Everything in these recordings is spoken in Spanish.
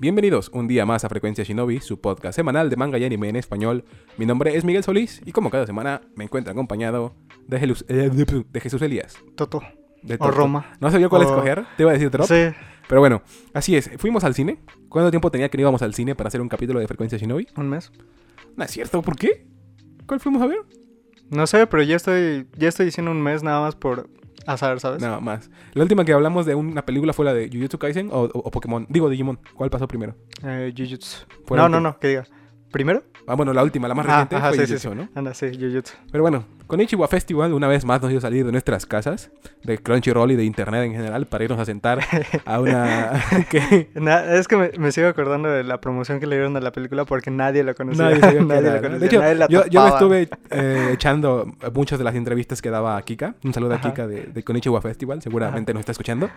Bienvenidos un día más a Frecuencia Shinobi, su podcast semanal de manga y anime en español. Mi nombre es Miguel Solís y como cada semana me encuentro acompañado de, eh, de Jesús Elías. Toto. De O. Roma. No sabía cuál O- escoger, te iba a decir Drop. Sí. Pero bueno, así es. Fuimos al cine. ¿Cuánto tiempo tenía que no íbamos al cine para hacer un capítulo de Frecuencia Shinobi? Un mes. No es cierto, ¿por qué? ¿Cuál fuimos a ver? No sé, pero ya estoy, ya estoy diciendo un mes nada más por azar, ¿sabes? Nada más. La última que hablamos de una película fue la de Jujutsu Kaisen o, o- o Pokémon. Digo, Digimon. ¿Cuál pasó primero? Eh, Jujutsu. No, no, no, que diga. ¿Primero? Ah, bueno, la última, la más Ah, reciente ajá, fue sí, Jujutsu, sí. ¿no? Anda, sí, Jujutsu. Pero bueno, con Ichiwa Festival una vez más nos dio salir de nuestras casas, de Crunchyroll y de internet en general, para irnos a sentar a una... que Na- es que me, me sigo acordando de la promoción que le dieron a la película porque nadie la conocía. nadie la. De hecho, nadie la yo, yo me estuve eh, echando muchas de las entrevistas que daba a Kika. Un saludo a. Kika de, de Konichiwa Festival, seguramente nos está escuchando.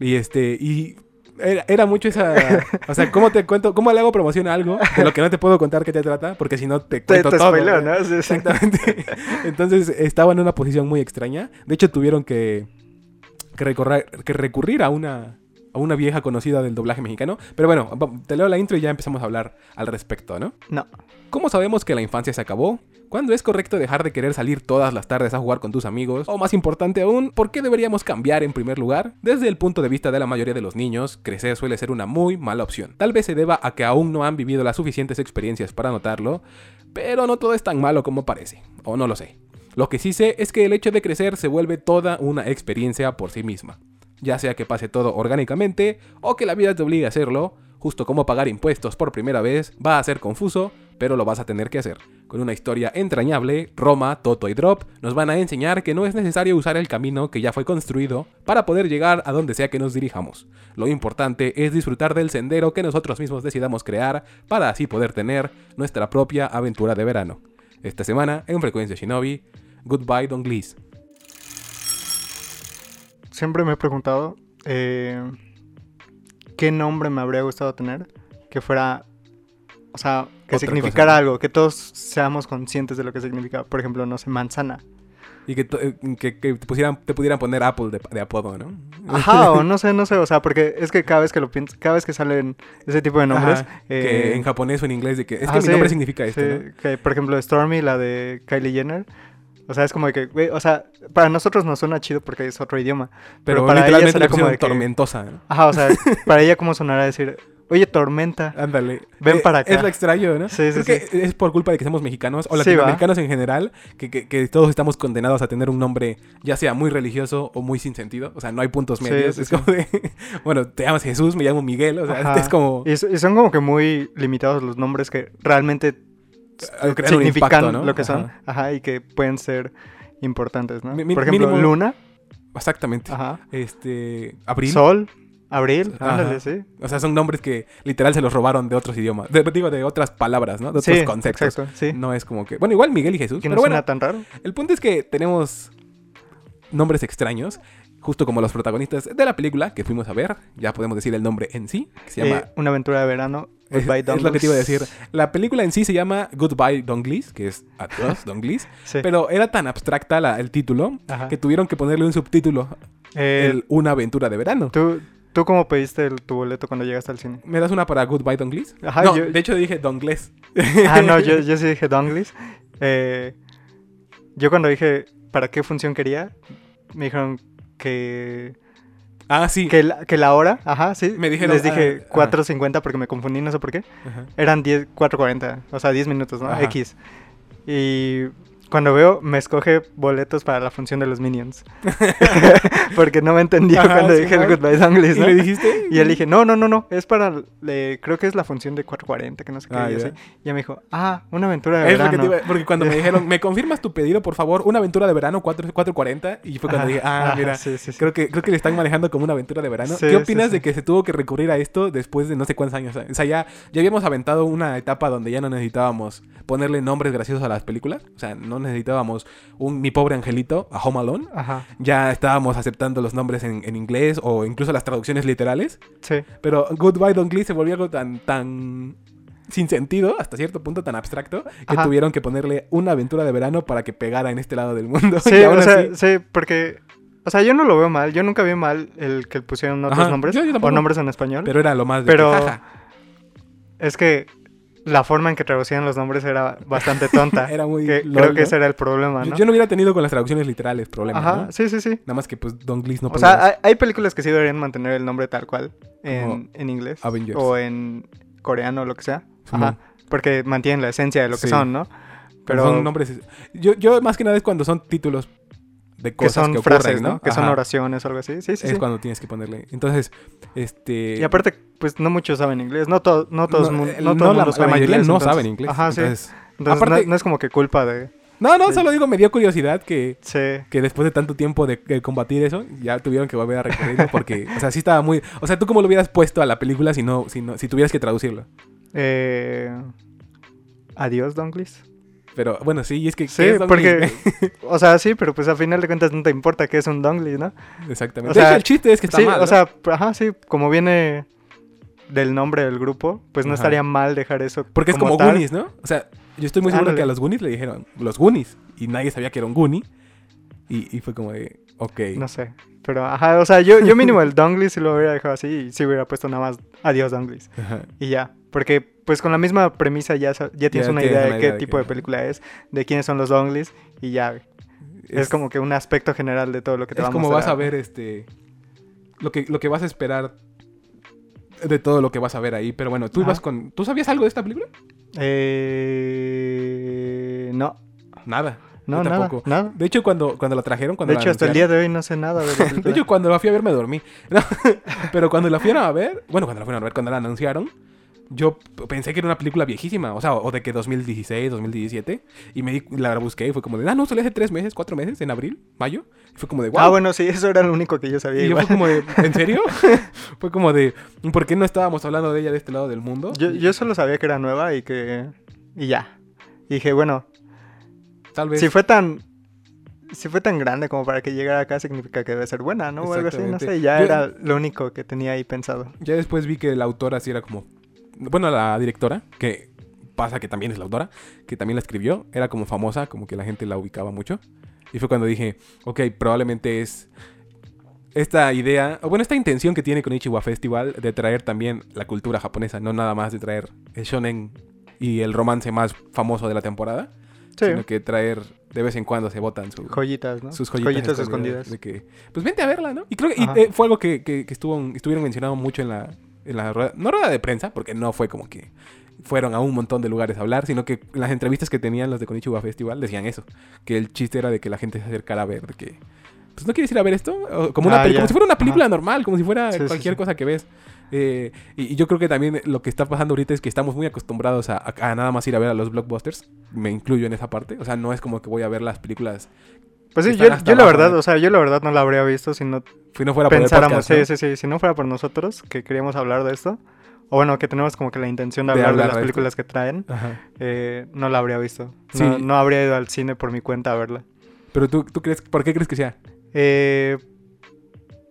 Y este... Y era, era mucho esa... O sea, ¿cómo te cuento? ¿Cómo le hago promoción a algo de lo que no te puedo contar qué te trata? Porque si no te cuento te todo. spoileo, ¿no? ¿no? Sí, sí. Exactamente. Entonces estaba en una posición muy extraña. De hecho, tuvieron que, que, recorrer- que recurrir a una, a una vieja conocida del doblaje mexicano. Pero bueno, te leo la intro y ya empezamos a hablar al respecto, ¿no? No. ¿Cómo sabemos que la infancia se acabó? ¿Cuándo es correcto dejar de querer salir todas las tardes a jugar con tus amigos? O más importante aún, ¿por qué deberíamos cambiar en primer lugar? Desde el punto de vista de la mayoría de los niños, crecer suele ser una muy mala opción. Tal vez se deba a que aún no han vivido las suficientes experiencias para notarlo, pero no todo es tan malo como parece, o no lo sé. Lo que sí sé es que el hecho de crecer se vuelve toda una experiencia por sí misma. Ya sea que pase todo orgánicamente o que la vida te obligue a hacerlo, justo como pagar impuestos por primera vez, va a ser confuso, pero lo vas a tener que hacer. Con una historia entrañable, Roma, Toto y Drop nos van a enseñar que no es necesario usar el camino que ya fue construido para poder llegar a donde sea que nos dirijamos. Lo importante es disfrutar del sendero que nosotros mismos decidamos crear para así poder tener nuestra propia aventura de verano. Esta semana, en Frecuencia Shinobi, Goodbye Don Glees. Siempre me he preguntado eh, qué nombre me habría gustado tener que fuera, o sea, que Otra significara algo, que todos seamos conscientes de lo que significa. Por ejemplo, no sé, manzana. Y que, eh, que- que te, pusieran, te pudieran poner Apple de, de apodo, ¿no? Ajá, o no sé, no sé, o sea, porque es que cada vez que lo pienso, cada vez que salen ese tipo de nombres, Ajá, que eh, en japonés o en inglés de que es ah, que mi sí, nombre significa esto, sí, ¿no? que, por ejemplo, Stormy, la de Kylie Jenner, o sea, es como de que, güey, o sea, para nosotros nos suena chido porque es otro idioma, Pero, para ella como de que- tormentosa, ¿no? ajá, o sea, para ella cómo sonará decir, oye, tormenta, Ándale. Ven Eh, para acá. Es lo extraño, ¿no? Sí, sí, Creo que es por culpa de que somos mexicanos o Sí, latinoamericanos en general, que, que- que todos estamos condenados a tener un nombre ya sea muy religioso o muy sin sentido. O sea, no hay puntos Sí, medios. sí, es sí. como de, bueno, te llamas Jesús, me llamo Miguel. O sea, Ajá. es como... Y son como que muy limitados los nombres que realmente crean un significan impacto, ¿no? lo que son, Ajá. ajá. y que pueden ser importantes, ¿no? Mi- mi- Por ejemplo, mínimo- Luna, Exactamente. ajá, Este... Abril. Sol, Abril, ándale, sí. O sea, son nombres que literal se los robaron de otros idiomas. De- digo, de otras palabras, ¿no? De otros Sí, conceptos. exacto, sí. No es como que... Bueno, igual Miguel y Jesús. Que pero no bueno, suena tan raro. El punto es que tenemos nombres extraños, justo como los protagonistas de la película que fuimos a ver. Ya podemos decir el nombre en sí, que se llama... Eh, una aventura de verano, es, Goodbye es lo que te iba a decir. La película en sí se llama Goodbye Donglis, que es Adiós Donglis. Sí. Pero era tan abstracta la- el título Ajá. que tuvieron que ponerle un subtítulo. Eh, el Una aventura de verano. ¿tú, ¿Tú cómo pediste el- tu boleto cuando llegaste al cine? ¿Me das una para Goodbye Donglis? Ajá, no, yo- de hecho dije Dongles. Ah, no, yo, yo sí dije Donglis. Eh, yo cuando dije para qué función quería, me dijeron que, Ah, sí. que, la, que la hora, ajá, sí. Me dijeron, Les dije ah, ajá. 4.50 porque me confundí, no sé por qué. Ajá. Eran 10, 4.40, o sea, 10 minutos, ¿no? Ajá. X. Y cuando veo, me escoge boletos para la función de los Minions. porque no me entendió Ajá, cuando sí, dije el. Goodbye Donglis, ¿Y ¿no? le dijiste? Y él dije, no, no, no, no, es para, le- creo que es la función de 440, que no sé qué. Ah, y, así. Y ella me dijo, ah, una aventura de Es verano. iba- porque cuando me dijeron, ¿me confirmas tu pedido, por favor? Una aventura de verano 4, 4.40. Y fue cuando Ajá, dije, ah, mira, sí, sí, sí. creo que, creo que le están manejando como una aventura de verano. ¿Qué opinas de que se tuvo que recurrir a esto después de no sé cuántos años? O sea, ya, ya habíamos aventado una etapa donde ya no necesitábamos ponerle nombres graciosos a las películas. O sea, no necesitábamos un Mi Pobre Angelito a Home Alone. Ajá, Ya estábamos aceptando los nombres en, en inglés o incluso las traducciones literales. sí. Pero Goodbye Don Glee se volvió algo tan, tan sin sentido, hasta cierto punto tan abstracto, que Ajá. tuvieron que ponerle una aventura de verano para que pegara en este lado del mundo. Sí, o sea, así- sí, porque O sea, yo no lo veo mal. Yo nunca vi mal el que pusieron otros Ajá, nombres. yo- yo o nombres en español. Pero era lo más de Pero- que, Es que la forma en que traducían los nombres era bastante tonta. Era muy que lol, creo que ese era el problema, yo, ¿no? yo no hubiera tenido con las traducciones literales problemas, Ajá, ¿no? sí, sí, sí. Nada más que pues Don Glees no o sea, hay, hay películas que sí deberían mantener el nombre tal cual en, en inglés. Avengers. O en coreano o lo que sea. Ajá. Porque mantienen la esencia de lo que Sí. son, ¿no? Pero Pero son nombres. Yo, yo más que nada es cuando son títulos de que cosas son que ocurren, frases, ¿no? ¿no? Que son oraciones o algo así. Sí, sí, es sí. cuando tienes que ponerle. Entonces, este. Y aparte, pues no muchos saben inglés. No, to- no todos no, el- no todo no, el la, la mayoría inglés. no entonces- saben inglés. Ajá, sí. entonces- Entonces aparte- no, es como que culpa de... no, no, solo digo, me dio curiosidad que, Sí. que después de tanto tiempo de, de combatir eso, ya tuvieron que volver a recorrerlo porque, o sea, sí estaba muy. O sea, ¿tú cómo lo hubieras puesto a la película si no, si no, si tuvieras que traducirlo? Eh, Adiós, Donglis. Pero bueno, sí, y es que. Sí, ¿qué es porque... O sea, sí, pero pues a final de cuentas no te importa que es un Donglis, ¿no? Exactamente. o de sea, hecho, el chiste es que está sí, mal. o ¿no? sea, ajá, sí, como viene del nombre del grupo, pues no Ajá. estaría mal dejar eso Porque es como tal. Goonies, ¿no? O sea, yo estoy muy seguro Ándale. que a los Goonies le dijeron los Goonies y nadie sabía que era un Goonie. Y, y fue como de, ok. No sé. Pero, ajá, o sea, yo, yo mínimo el Donglis sí lo hubiera dejado así y sí hubiera puesto nada más Adiós, Donglis. Y ya. Porque, pues con la misma premisa ya, ya tienes Ya una tienes idea de idea qué de tipo que- de película es, de quiénes son los Donglis y ya. Es, como que un aspecto general de todo lo que te es va a como vas a ver este lo que lo que vas a esperar de todo lo que vas a ver ahí, pero bueno, tú Ajá. ibas con ¿Tú sabías algo de esta película? Eh... No, Nada. no, yo nada, tampoco. nada. De hecho, cuando cuando la trajeron, cuando De la hecho, hasta el día de hoy no sé nada de la De hecho, cuando la fui a ver me dormí. No, pero cuando la fueron a ver, bueno, cuando la fueron a ver, cuando la anunciaron, yo pensé que era una película viejísima, o sea, o de que 2016, 2017, y me di, la busqué y fue como de, ah, no, salió hace tres meses, cuatro meses, en abril, mayo, y fue como de, wow. Ah, bueno, sí, eso era lo único que yo sabía. y yo igual. fue como de, ¿en serio? fue como de, ¿por qué no estábamos hablando de ella de este lado del mundo? Yo, yo solo sabía que era nueva y que... Y ya. Y dije, bueno, Tal vez. si fue tan... Si fue tan grande como para que llegara acá, significa que debe ser buena, ¿no? O algo así, no sé. Ya Yo- era lo único que tenía ahí pensado. Ya después vi que la autora sí era como. Bueno, la directora, que pasa que también es la autora, que también la escribió, era como famosa, como que la gente la ubicaba mucho. Y fue cuando dije, ok, probablemente es esta idea, o bueno, esta intención que tiene con Ichiwa Festival de traer también la cultura japonesa, no nada más de traer el shonen y el romance más famoso de la temporada, Sí. sino que traer de vez en cuando se botan su, Joyitas, ¿no? sus joyitas, escondidas. De que, pues vente a verla, ¿no? Y creo que y, eh, fue algo que, que, que estuvo, estuvieron mencionando mucho en la, en la rueda, no rueda de prensa, porque no fue como que fueron a un montón de lugares a hablar, sino que en las entrevistas que tenían los de Konichiwa Festival decían eso, que el chiste era de que la gente se acercara a ver, de que, pues no quieres ir a ver esto, como, una Ah, como si fuera una película Ajá. normal, como si fuera Sí, sí, cualquier sí. cosa que ves. Eh, y, y yo creo que también lo que está pasando ahorita es que estamos muy acostumbrados a, a- a nada más ir a ver a los blockbusters. Me incluyo en esa parte. O sea, no es como que voy a ver las películas Pues sí, yo, yo la verdad, ¿no? o sea, yo la verdad no la habría visto si no si no fuera por el pensáramos, podcast, sí, ¿no? sí, sí, si no fuera por nosotros que queríamos hablar de esto, o bueno, que tenemos como que la intención de De hablar de, las de esto. películas que traen, eh, no la habría visto. Sí. No, no habría ido al cine por mi cuenta a verla. Pero tú, tú crees, ¿por qué crees que sea? Eh,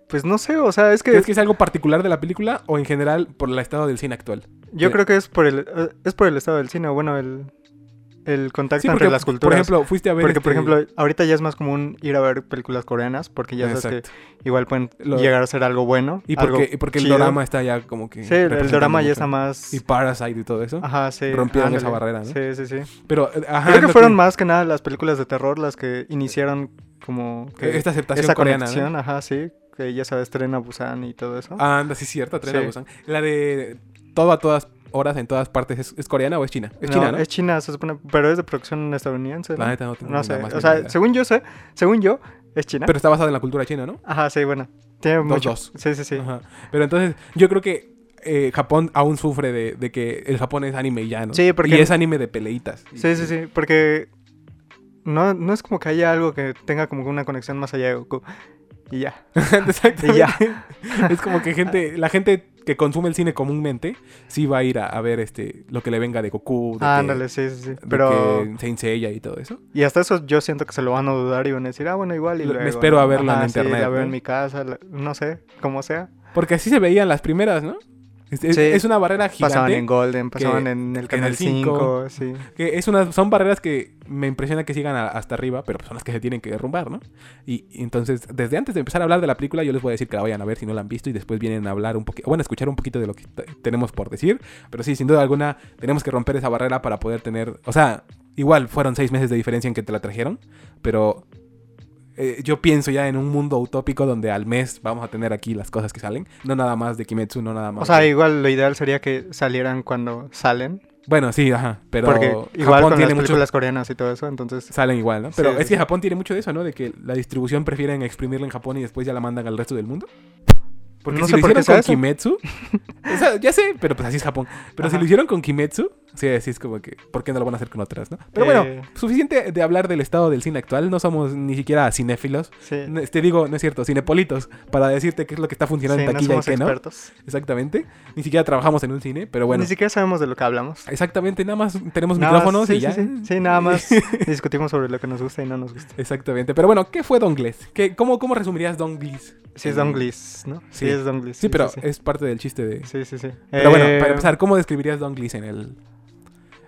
pues no sé, o sea, es que, ¿Crees que es algo particular de la película o en general por el estado del cine actual? yo creo que es por el eh, es por el estado del cine, bueno, el, el contacto Sí, entre las por culturas. ejemplo, fuiste a ver. porque, por este- ejemplo, ahorita ya es más común ir a ver películas coreanas, porque ya sabes que igual pueden Lo- llegar a ser algo bueno. Y algo porque, y porque el drama está ya como que. Sí, el, drama ya está más... Y Parasite y todo eso. Ajá, sí. rompieron ándale. esa barrera, ¿no? Sí, sí, sí. Pero, eh, ajá. Creo que fueron más que nada las películas de terror las que iniciaron como que Esta aceptación esa coreana. ajá, sí, que ya sabes, Tren a Busan y todo eso. Ah, anda, sí, cierto. Tren a. Busan. La de todo a todas horas, en todas partes, ¿es, es coreana o es china? Es No, china, ¿no? Es China, se supone, pero es de producción estadounidense. La ¿no? neta no tengo No sé, más o sea, idea. según yo sé, según yo, es China. Pero está basada en la cultura china, ¿no? Ajá, sí, bueno. Tiene Dos, mucho. dos. Sí, sí, sí. Ajá. Pero entonces, yo creo que eh, Japón aún sufre de, de que el Japón es anime ya, ¿no? Sí, porque- Y es anime de peleitas. Sí, sí, sí, porque no, no es como que haya algo que tenga como una conexión más allá de Goku. Y ya. Y ya. es como que gente, la gente que consume el cine comúnmente sí va a ir a, a ver este lo que le venga de Goku, de que- ándale, sí, sí, sí. de Pero... que Saint Seiya y todo eso. Y hasta eso yo siento que se lo van a dudar y van a decir, ah, bueno, igual y me espero a verlo en Ajá, internet, Sí, la veo ¿no? en mi casa, la- no sé, como sea. Porque así se veían las primeras, ¿no? Es, es- Sí. es una barrera Pasaban gigante. en Golden, pasaban que- en el Canal el cinco. 5, sí. Que es una, son barreras que me impresiona que sigan a- hasta arriba, pero son las que se tienen que derrumbar, ¿no? Y, y entonces, desde antes de empezar a hablar de la película, yo les voy a decir que la vayan a ver si no la han visto y después vienen a hablar un poquito, bueno, a escuchar un poquito de lo que tenemos por decir. Pero sí, sin duda alguna, tenemos que romper esa barrera para poder tener, o sea, igual fueron seis meses de diferencia en que te la trajeron, pero eh, yo pienso ya en un mundo utópico donde al mes vamos a tener aquí las cosas que salen, no nada más de Kimetsu, no nada más. O sea, de- igual lo ideal sería que salieran cuando salen. bueno, sí, ajá, pero porque igual Japón con tiene las mucho películas coreanas y todo eso, entonces... salen igual, ¿no? Pero Sí, es que. Japón tiene mucho de eso, ¿no? De que la distribución prefieren exprimirla en Japón y después ya la mandan al resto del mundo. Porque No si sé lo por qué hicieron sea con eso. Kimetsu, o sea, ya sé, pero pues así es Japón. Pero si lo hicieron con Kimetsu, sí, así es como que, ¿por qué no lo van a hacer con otras, no? Pero Eh. bueno, suficiente de hablar del estado del cine actual. No somos ni siquiera cinéfilos. Sí, No, Te digo, no es cierto, cinepolitos, para decirte qué es lo que está funcionando sí, en no taquilla y somos qué no. expertos. Exactamente. Ni siquiera trabajamos en un cine, pero bueno. Ni siquiera sabemos de lo que hablamos. Exactamente, nada más tenemos Nada más- micrófonos sí, y ya. Sí, nada más discutimos sobre lo que nos gusta y no nos gusta. Exactamente. Pero bueno, ¿qué fue Don Gliss? ¿Qué, cómo, ¿Cómo resumirías Don Gliss? Sí, es Don Gliss, ¿no? Sí. Es Don Gliss. Sí, pero sí. es parte del chiste de... Sí, sí, sí. Pero bueno, Eh, para empezar, ¿cómo describirías Don Gliss en el...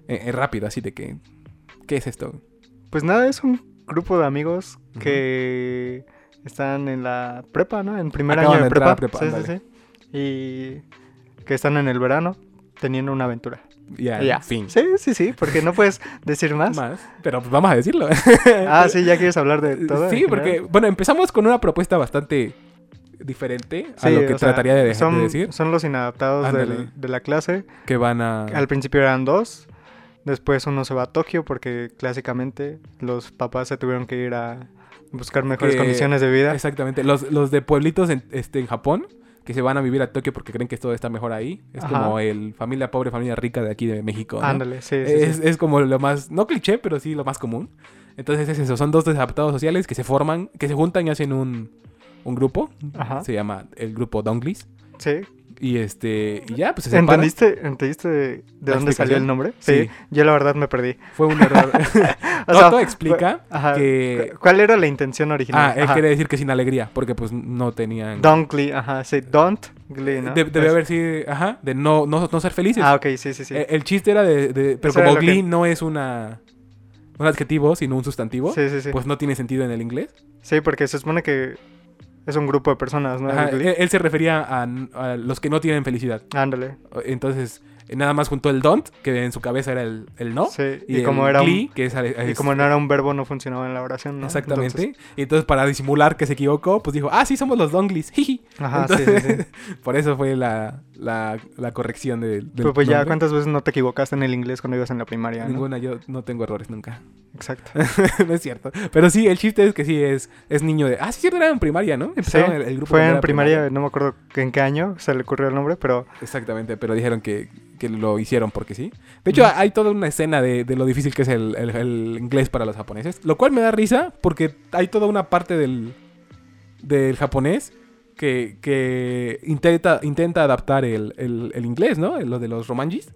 en- en rápido, así de que... ¿Qué es esto? Pues nada, es un grupo de amigos que están en la prepa, ¿no? En primer Acaban año de prepa. prepa, sí, sí, sí. Y que están en el verano teniendo una aventura. Ya, Y ya. fin. Sí, sí, sí, porque no puedes decir más. Más. Pero pues vamos a decirlo. Ah, sí, ya quieres hablar de todo. Sí, porque, bueno, empezamos con una propuesta bastante diferente a Sí, lo que sea, trataría de, de son, decir. Son los inadaptados del- de la clase. Que van a... Al principio eran dos. Después uno se va a Tokio porque clásicamente los papás se tuvieron que ir a buscar mejores condiciones de vida. Exactamente. Los, los de pueblitos en, este, en Japón, que se van a vivir a Tokio porque creen que todo está mejor ahí. Es Ajá. como el familia pobre, familia rica de aquí de México. ¿no? Ándale, sí, sí, es, sí. es como lo más, no cliché, pero sí lo más común. Entonces es eso, son dos desadaptados sociales que se forman, que se juntan y hacen un, un grupo. Ajá. Se llama el grupo Donglis. Sí. Y este, y ya, pues se. ¿Entendiste, ¿Entendiste de, de ¿La dónde salió el nombre? Sí. Sí. Yo la verdad me perdí. Fue un error. O sea, Toto explica Ajá. que... ¿Cu- ¿Cuál era la intención Ah, original? él Ajá. quiere decir que sin alegría, porque pues no tenían... Don't Glee, ajá, sí, don't Glee, ¿no? De- debe Es- haber sido, ajá, de no, no, no ser felices. Ah, ok, sí, sí, sí. El chiste era de... de- pero Eso como que- Glee no es una... Un adjetivo, sino un sustantivo, sí, sí, sí. pues no tiene sentido en el inglés. Sí, porque se supone que es un grupo de personas, ¿no? Ajá, Glee. él, él se refería a, a los que no tienen felicidad. Ándale. Entonces, nada más juntó el don't, que en su cabeza era el, el no. Sí, Y, y, como era glee, un, que es, y como no era un verbo no funcionaba en la oración, ¿no? Exactamente. Entonces, y entonces, para disimular que se equivocó, pues dijo, ah, sí, somos los donglis. jiji". ajá, sí, sí, Entonces, sí. Por eso fue la, la, la corrección de, del Pero pues ya, nombre. ¿cuántas veces no te equivocaste en el inglés cuando ibas en la primaria? ¿no? Ninguna, yo no tengo errores nunca. Exacto. no es cierto. Pero sí, el chiste es que sí es, es niño de. Ah, sí, cierto, era en primaria, ¿no? Sí, Empezaron el, el grupo fue en primaria, no me acuerdo en qué año se le ocurrió el nombre, pero Exactamente, pero dijeron que, que lo hicieron porque sí. De hecho, hay toda una escena de, de lo difícil que es el, el- el inglés para los japoneses. Lo cual me da risa porque hay toda una parte del, del japonés que, que intenta, intenta adaptar el, el- el inglés, ¿no? Lo de los romanjis.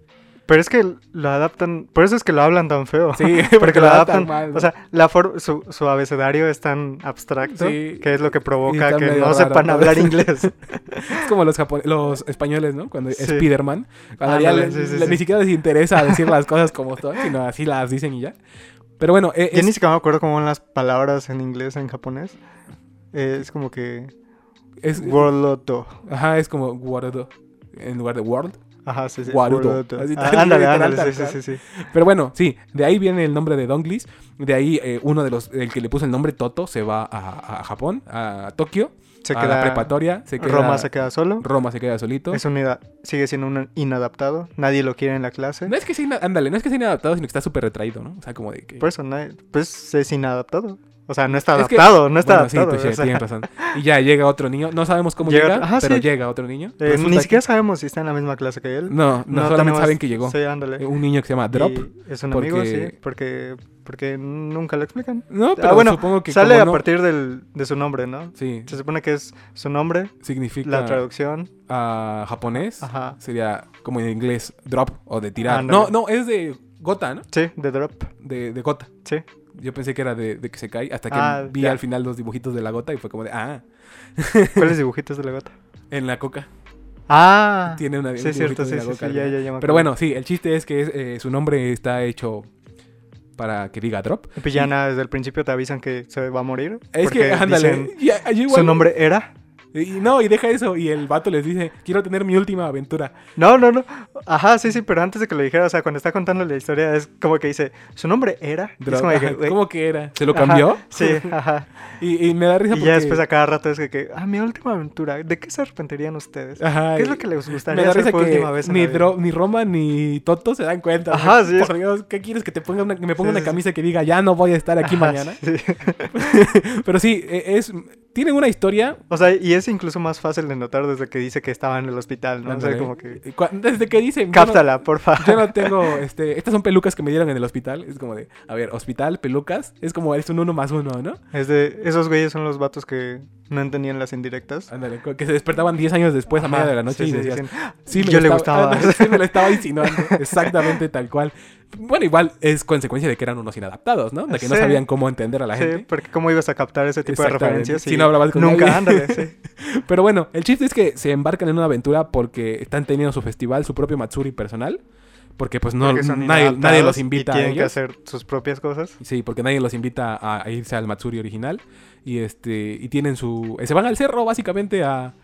Pero es que lo adaptan, por eso es que lo hablan tan feo. Sí, porque lo adaptan, mal, ¿no? o sea, la for- su, su abecedario es tan abstracto Sí. que es lo que provoca que no raro sepan hablar inglés. Es como los, los españoles, ¿no? Cuando Sí. Spider-Man. Cuando ya le- le- ni siquiera les interesa decir las cosas como son, sino así las dicen y ya. Pero bueno, eh, Yo es- ni siquiera me acuerdo cómo van las palabras en inglés en japonés. Eh, es como que es, Worloto. Ajá, es como Warudo. En lugar de World. Ajá, sí, sí. Warudo. Worloto. Así Ah, tal- ándale, literal, ándale, tal sí, sí, cual. sí, sí. Pero bueno, sí, de ahí viene el nombre de Donglis. De ahí eh, uno de los, el que le puso el nombre Toto, se va a, a Japón, a Tokio, Se a queda la preparatoria. Se queda, Roma se queda solo. Roma se queda solito. Es un sigue siendo un inadaptado. Nadie lo quiere en la clase. No es que sea, ándale, no es que sea inadaptado, sino que está súper retraído, ¿no? O sea, como de que... Por eso, pues es inadaptado. O sea, no está Es que- adaptado, no está Bueno, sí, adaptado. touché, o sea, tienes razón. Y ya llega otro niño. No sabemos cómo Llega ajá, pero sí. llega otro niño. eh, ni que- siquiera sabemos si está en la misma clase que él. No, no, solamente tenemos- saben que llegó. Sí, ándale. Un niño que se llama Drop. Y es un porque- amigo, sí, porque, porque nunca lo explican. No, Ah, pero bueno, supongo que Sale a no- partir del, de su nombre, ¿no? Sí, Se supone que es su nombre, significa... la traducción. a japonés Ajá. sería como en inglés drop o de tirar. Ándale. No, no, es de gota, ¿no? Sí, de Drop. De, de gota. Sí. Yo pensé que era de, de que se cae hasta que Ah, vi ya. al final los dibujitos de la gota y fue como de, ah, ¿Cuáles dibujitos de la gota? en la coca. Ah. Tiene una Sí, un cierto, sí, de sí, Drago sí, Carl ya, Jr. ya, ya me Pero bueno, sí, el chiste es que es, eh, su nombre está hecho para que diga Drop. Pues ya nada, desde el principio te avisan que se va a morir. Es que, ándale, dicen, ya- yo igual- Su nombre era. Y no, y deja eso. Y el vato les dice, quiero tener mi última aventura. No, no, no. Ajá, sí, sí, pero antes de que lo dijera, o sea, cuando está contando la historia, es como que dice, su nombre era. Es como de que, ¿Cómo que era? ¿Se lo ajá, cambió? Sí, ajá. Y, y me da risa Y porque... ya después a cada rato es que, que, ah, mi última aventura, ¿de qué se arrepentirían ustedes? Ajá, ¿Qué es lo que les Me gustaría da hacer risa por que última vez ni? Dro- Roma ni Toto se dan cuenta. Ajá, sí, Por Dios, ¿qué quieres que te ponga una, que me ponga Sí, una sí, camisa que diga ya no voy a estar aquí Ajá, mañana? sí. Pero sí, e- es tienen una historia. O sea, y es incluso más fácil de notar desde que dice que estaba en el hospital, ¿no? O sea, ándale, como que... desde que no- Cáptala, por favor. Yo no tengo, este, estas son pelucas que me dieron en el hospital. Es como de, a ver, hospital, pelucas, es como es un uno más uno, ¿no? Es de, esos güeyes son los vatos que no entendían las indirectas. Ándale, que se despertaban 10 años después a media de la noche sí, y sí, dicen, sí, me yo le estaba- gustaba. ándale, sí, me lo estaba insinuando, exactamente tal cual. Bueno, igual es consecuencia de que eran unos inadaptados, ¿no? De que no Sí. sabían cómo entender a la Sí, gente. porque cómo ibas a captar ese tipo de referencias Si no hablabas con nunca, ándale, sí. Pero bueno, el chiste es que se embarcan en una aventura porque están teniendo su festival, su propio Matsuri personal. Porque pues no, Porque nadie, nadie los y invita a tienen que hacer sus propias cosas. Sí, porque nadie los invita a, a irse al Matsuri original. Y este. Y tienen su. Se van al cerro básicamente a.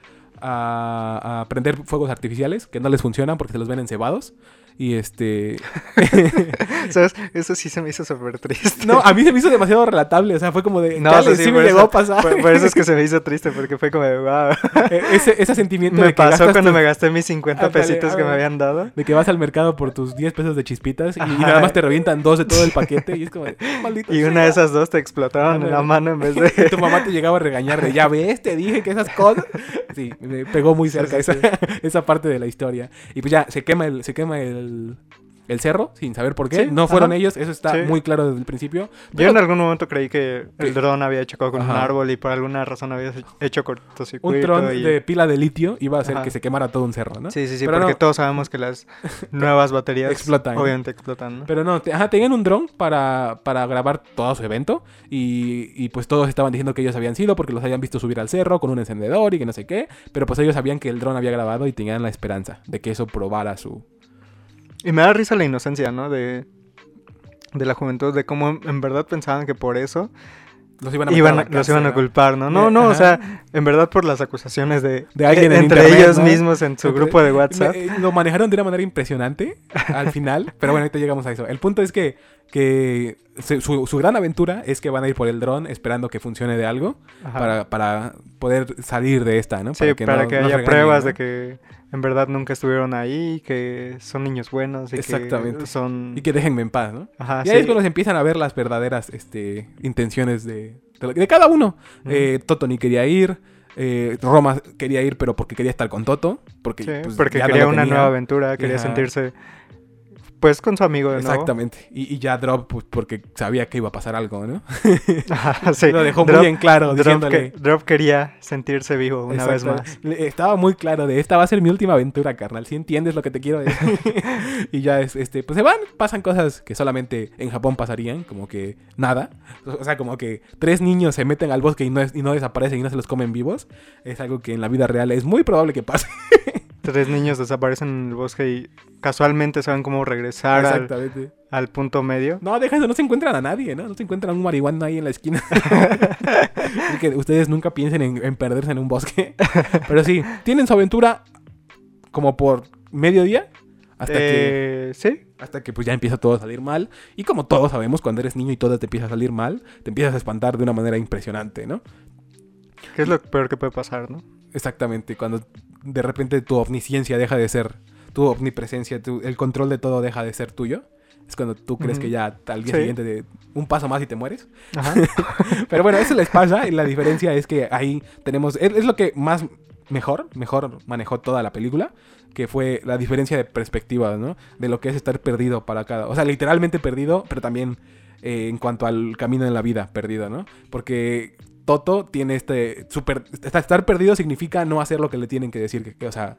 A, a prender fuegos artificiales que no les funcionan porque se los ven encebados. Y este. ¿Sabes? Eso sí se me hizo súper triste. no, a mí se me hizo demasiado relatable. O sea, fue como de. No, chale, sí, sí, sí, me llegó a pasar. Por, por eso es que se me hizo triste, porque fue como de, wow. E- ese, ese sentimiento Me de que pasó cuando tu- me gasté mis 50 Ándale, pesitos que me habían dado. De que vas al mercado por tus 10 pesos de chispitas y, y nada más te revientan dos de todo el paquete y es como de, maldito Y una de esas dos te explotaron en la mano en vez Y de... tu mamá te llegaba a regañar de, ya ves, te dije que esas cosas... Sí, me pegó muy Sí, cerca sí, esa, esa parte de la historia. Y pues ya, se quema el, se quema el, el cerro sin saber por qué. Sí, no fueron ajá. ellos, eso está Sí. muy claro desde el principio. Yo Pero en algún momento creí que el dron había chocado con un árbol y por alguna razón había hecho un cortocircuito. tron y... de pila de litio iba a hacer Ajá. que se quemara todo un cerro, ¿no? Sí, sí, sí, Pero porque no. todos sabemos que las nuevas baterías Explotan. obviamente explotan, ¿no? Pero no, te- ajá, tenían un dron para, para grabar todo su evento y, y, pues todos estaban diciendo que ellos habían sido porque los habían visto subir al cerro con un encendedor y que no sé qué, pero pues ellos sabían que el dron había grabado y tenían la esperanza de que eso probara su... Y me da risa la inocencia, ¿no? De, de la juventud, de cómo en- verdad pensaban que por eso Los iban a meter iban a a- la los iban a cárcel, ¿no? culpar, ¿no? No, Eh, no, o sea, en verdad por las acusaciones de, De alguien en entre internet, ellos ¿no? mismos en su Entre- grupo de WhatsApp. Eh, lo manejaron de una manera impresionante al final, pero bueno, ahorita llegamos a eso. El punto es que, que su, su gran aventura es que van a ir por el dron esperando que funcione de algo para, para poder salir de esta, ¿no? sí, para no- que no haya regañen, pruebas de que en verdad nunca estuvieron ahí, que son niños buenos y Exactamente. que son... Y que déjenme en paz, ¿no? Ajá, y ahí es cuando se empiezan a ver las verdaderas este, intenciones de, de, de cada uno. Eh, Toto ni quería ir. eh, Roma quería ir, pero porque quería estar con Toto. Porque, Sí, pues, porque no quería una nueva aventura, quería Ajá. sentirse pues con su amigo de nuevo. Exactamente. Y, y ya Drop, pues, porque sabía que iba a pasar algo, ¿no? Ajá, sí. Lo dejó Drop- muy en claro, Drop, diciéndole. que- Drop quería sentirse vivo una vez más. Estaba muy claro de esta va a ser mi última aventura, carnal. Si entiendes lo que te quiero decir. y ya es, este, pues se van, pasan cosas que solamente en Japón pasarían, como que nada. O sea, como que tres niños se meten al bosque y no, es- y no desaparecen y no se los comen vivos. Es algo que en la vida real es muy probable que pase. Tres niños desaparecen en el bosque y casualmente saben cómo regresar al, punto medio. No, deja eso, no se encuentran a nadie, ¿no? No se encuentran un marihuana ahí en la esquina. Así que ustedes nunca piensen en, en perderse en un bosque. Pero sí, tienen su aventura como por mediodía. Hasta que Eh, sí, hasta que pues ya empieza todo a salir mal. Y como todos sabemos, cuando eres niño y todo te empieza a salir mal, te empiezas a espantar de una manera impresionante, ¿no? que es lo peor que puede pasar, ¿no? Exactamente, cuando de repente tu omnisciencia deja de ser, tu omnipresencia, tu- el control de todo deja de ser tuyo. Es cuando tú crees que ya al día Sí. siguiente de un paso más y te mueres. Ajá. Pero bueno, eso les pasa y la diferencia es que ahí tenemos, es, es lo que más mejor, mejor manejó toda la película, que fue la diferencia de perspectiva, ¿no? De lo que es estar perdido para cada, o sea, literalmente perdido, pero también eh, en cuanto al camino en la vida perdido, ¿no? Porque Toto tiene este super, esta- estar perdido significa no hacer lo que le tienen que decir, que, que, o sea,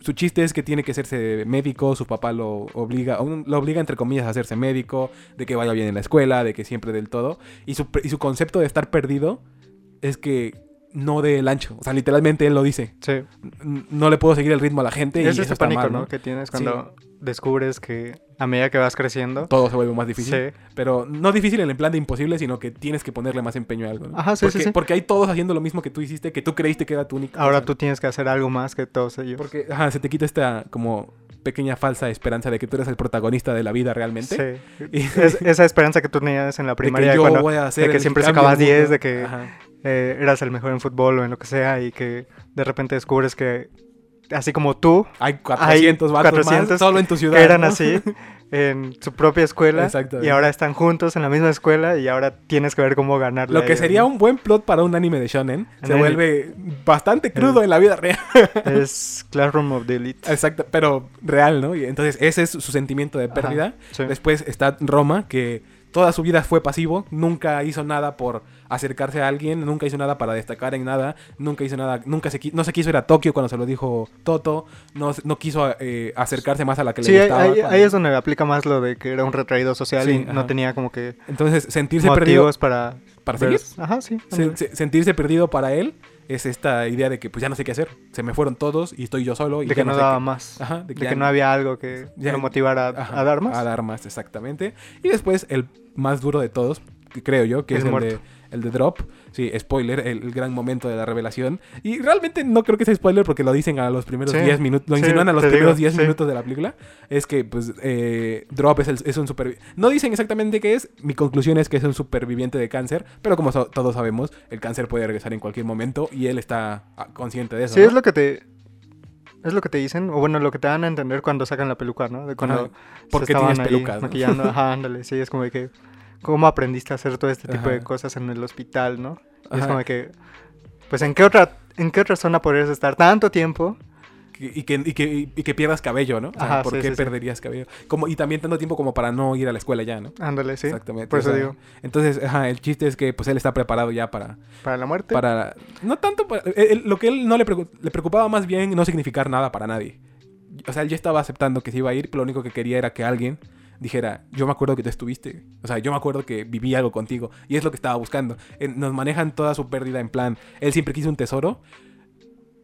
su chiste es que tiene que hacerse médico, su papá lo obliga, lo obliga entre comillas a hacerse médico, de que vaya bien en la escuela, de que siempre del todo. Y su, y su concepto de estar perdido es que no dé el ancho. O sea, literalmente él lo dice. Sí. No le puedo seguir el ritmo a la gente y eso está pánico, mal, ¿no? ¿no? Que tienes cuando descubres que a medida que vas creciendo. Todo se vuelve más difícil. Sí. Pero no difícil en el plan de imposible, sino que tienes que ponerle más empeño a algo. ¿no? Ajá, sí, porque, sí, sí. porque hay todos haciendo lo mismo que tú hiciste, que tú creíste que era tu única. Ahora cosa. tú tienes que hacer algo más que todos ellos. Porque ajá, se te quita esta como pequeña falsa esperanza de que tú eres el protagonista de la vida realmente. Sí. Y- Es- esa esperanza que tú tenías en la de que primaria yo cuando voy a hacer de que siempre sacabas del 10, mundo. de que eh, eras el mejor en fútbol o en lo que sea y que de repente descubres que así como tú Hay 400 vatos 400 más solo en tu ciudad. que eran ¿no? así en su propia escuela y ahora están juntos en la misma escuela y ahora tienes que ver cómo ganarle. Lo que sería un buen plot para un anime de shonen se Anime. vuelve bastante crudo en la vida real. es Classroom of the Elite. Exacto, pero real, ¿no? Y entonces ese es su sentimiento de Ajá, pérdida. sí. Después está Roma, que toda su vida fue pasivo, nunca hizo nada por acercarse a alguien, nunca hizo nada para destacar en nada, nunca hizo nada, nunca se, no se quiso ir a Tokio cuando se lo dijo Toto, no, no quiso eh, acercarse más a la que Sí, le gustaba. ahí- cuando- ahí es donde aplica más lo de que era un retraído social Sí, y ajá. no tenía como que Entonces sentirse perdido para... seguir. Ajá, sí. Se- se- sentirse perdido para él es esta idea de que pues ya no sé qué hacer, se me fueron todos y estoy yo solo y de ya que no sé daba qué- más. Ajá, de De que que, ya no había algo que ya- lo motivara Ajá, a dar más. A dar más, exactamente. Y después el más duro de todos, creo yo, que es el de, el de Drop. Sí, spoiler, el, el gran momento de la revelación. Y realmente no creo que sea spoiler porque lo dicen a los primeros Sí, 10 minutos, lo sí, insinúan a los primeros digo, 10 sí. minutos de la película. Es que, pues, eh, Drop es, el- es un superviviente. No dicen exactamente qué es. Mi conclusión es que es un superviviente de cáncer. Pero como so- todos sabemos, el cáncer puede regresar en cualquier momento y él está ah, consciente de eso. Sí, ¿no? es lo que te... Es lo que te dicen, o bueno, lo que te dan a entender cuando sacan la peluca, ¿no? De cuando Ajá. se ¿Por qué estaban tienes ahí pelucas, no? maquillando. Ajá, ándale, sí, es como de que... ¿Cómo aprendiste a hacer todo este tipo de cosas en el hospital, no? Y es como de que... Pues, ¿en qué otra, en qué otra zona podrías estar tanto tiempo? Que- y, que, y, que, y que pierdas cabello, ¿no? O sea, Ajá, ¿por sí, qué sí, sí. perderías cabello? Como, y también tanto tiempo como para no ir a la escuela ya, ¿no? Ándale, sí. Exactamente. Por o eso sea, digo, Entonces, ajá, el chiste es que pues él está preparado ya para... para la muerte. para no tanto... para- él- él- lo que él no le, preocu- le preocupaba más bien no significar nada para nadie. O sea, él ya estaba aceptando que se iba a ir, pero lo único que quería era que alguien dijera, yo me acuerdo que tú estuviste. O sea, yo me acuerdo que viví algo contigo. Y es lo que estaba buscando. Eh, Nos manejan toda su pérdida en plan, él siempre quiso un tesoro.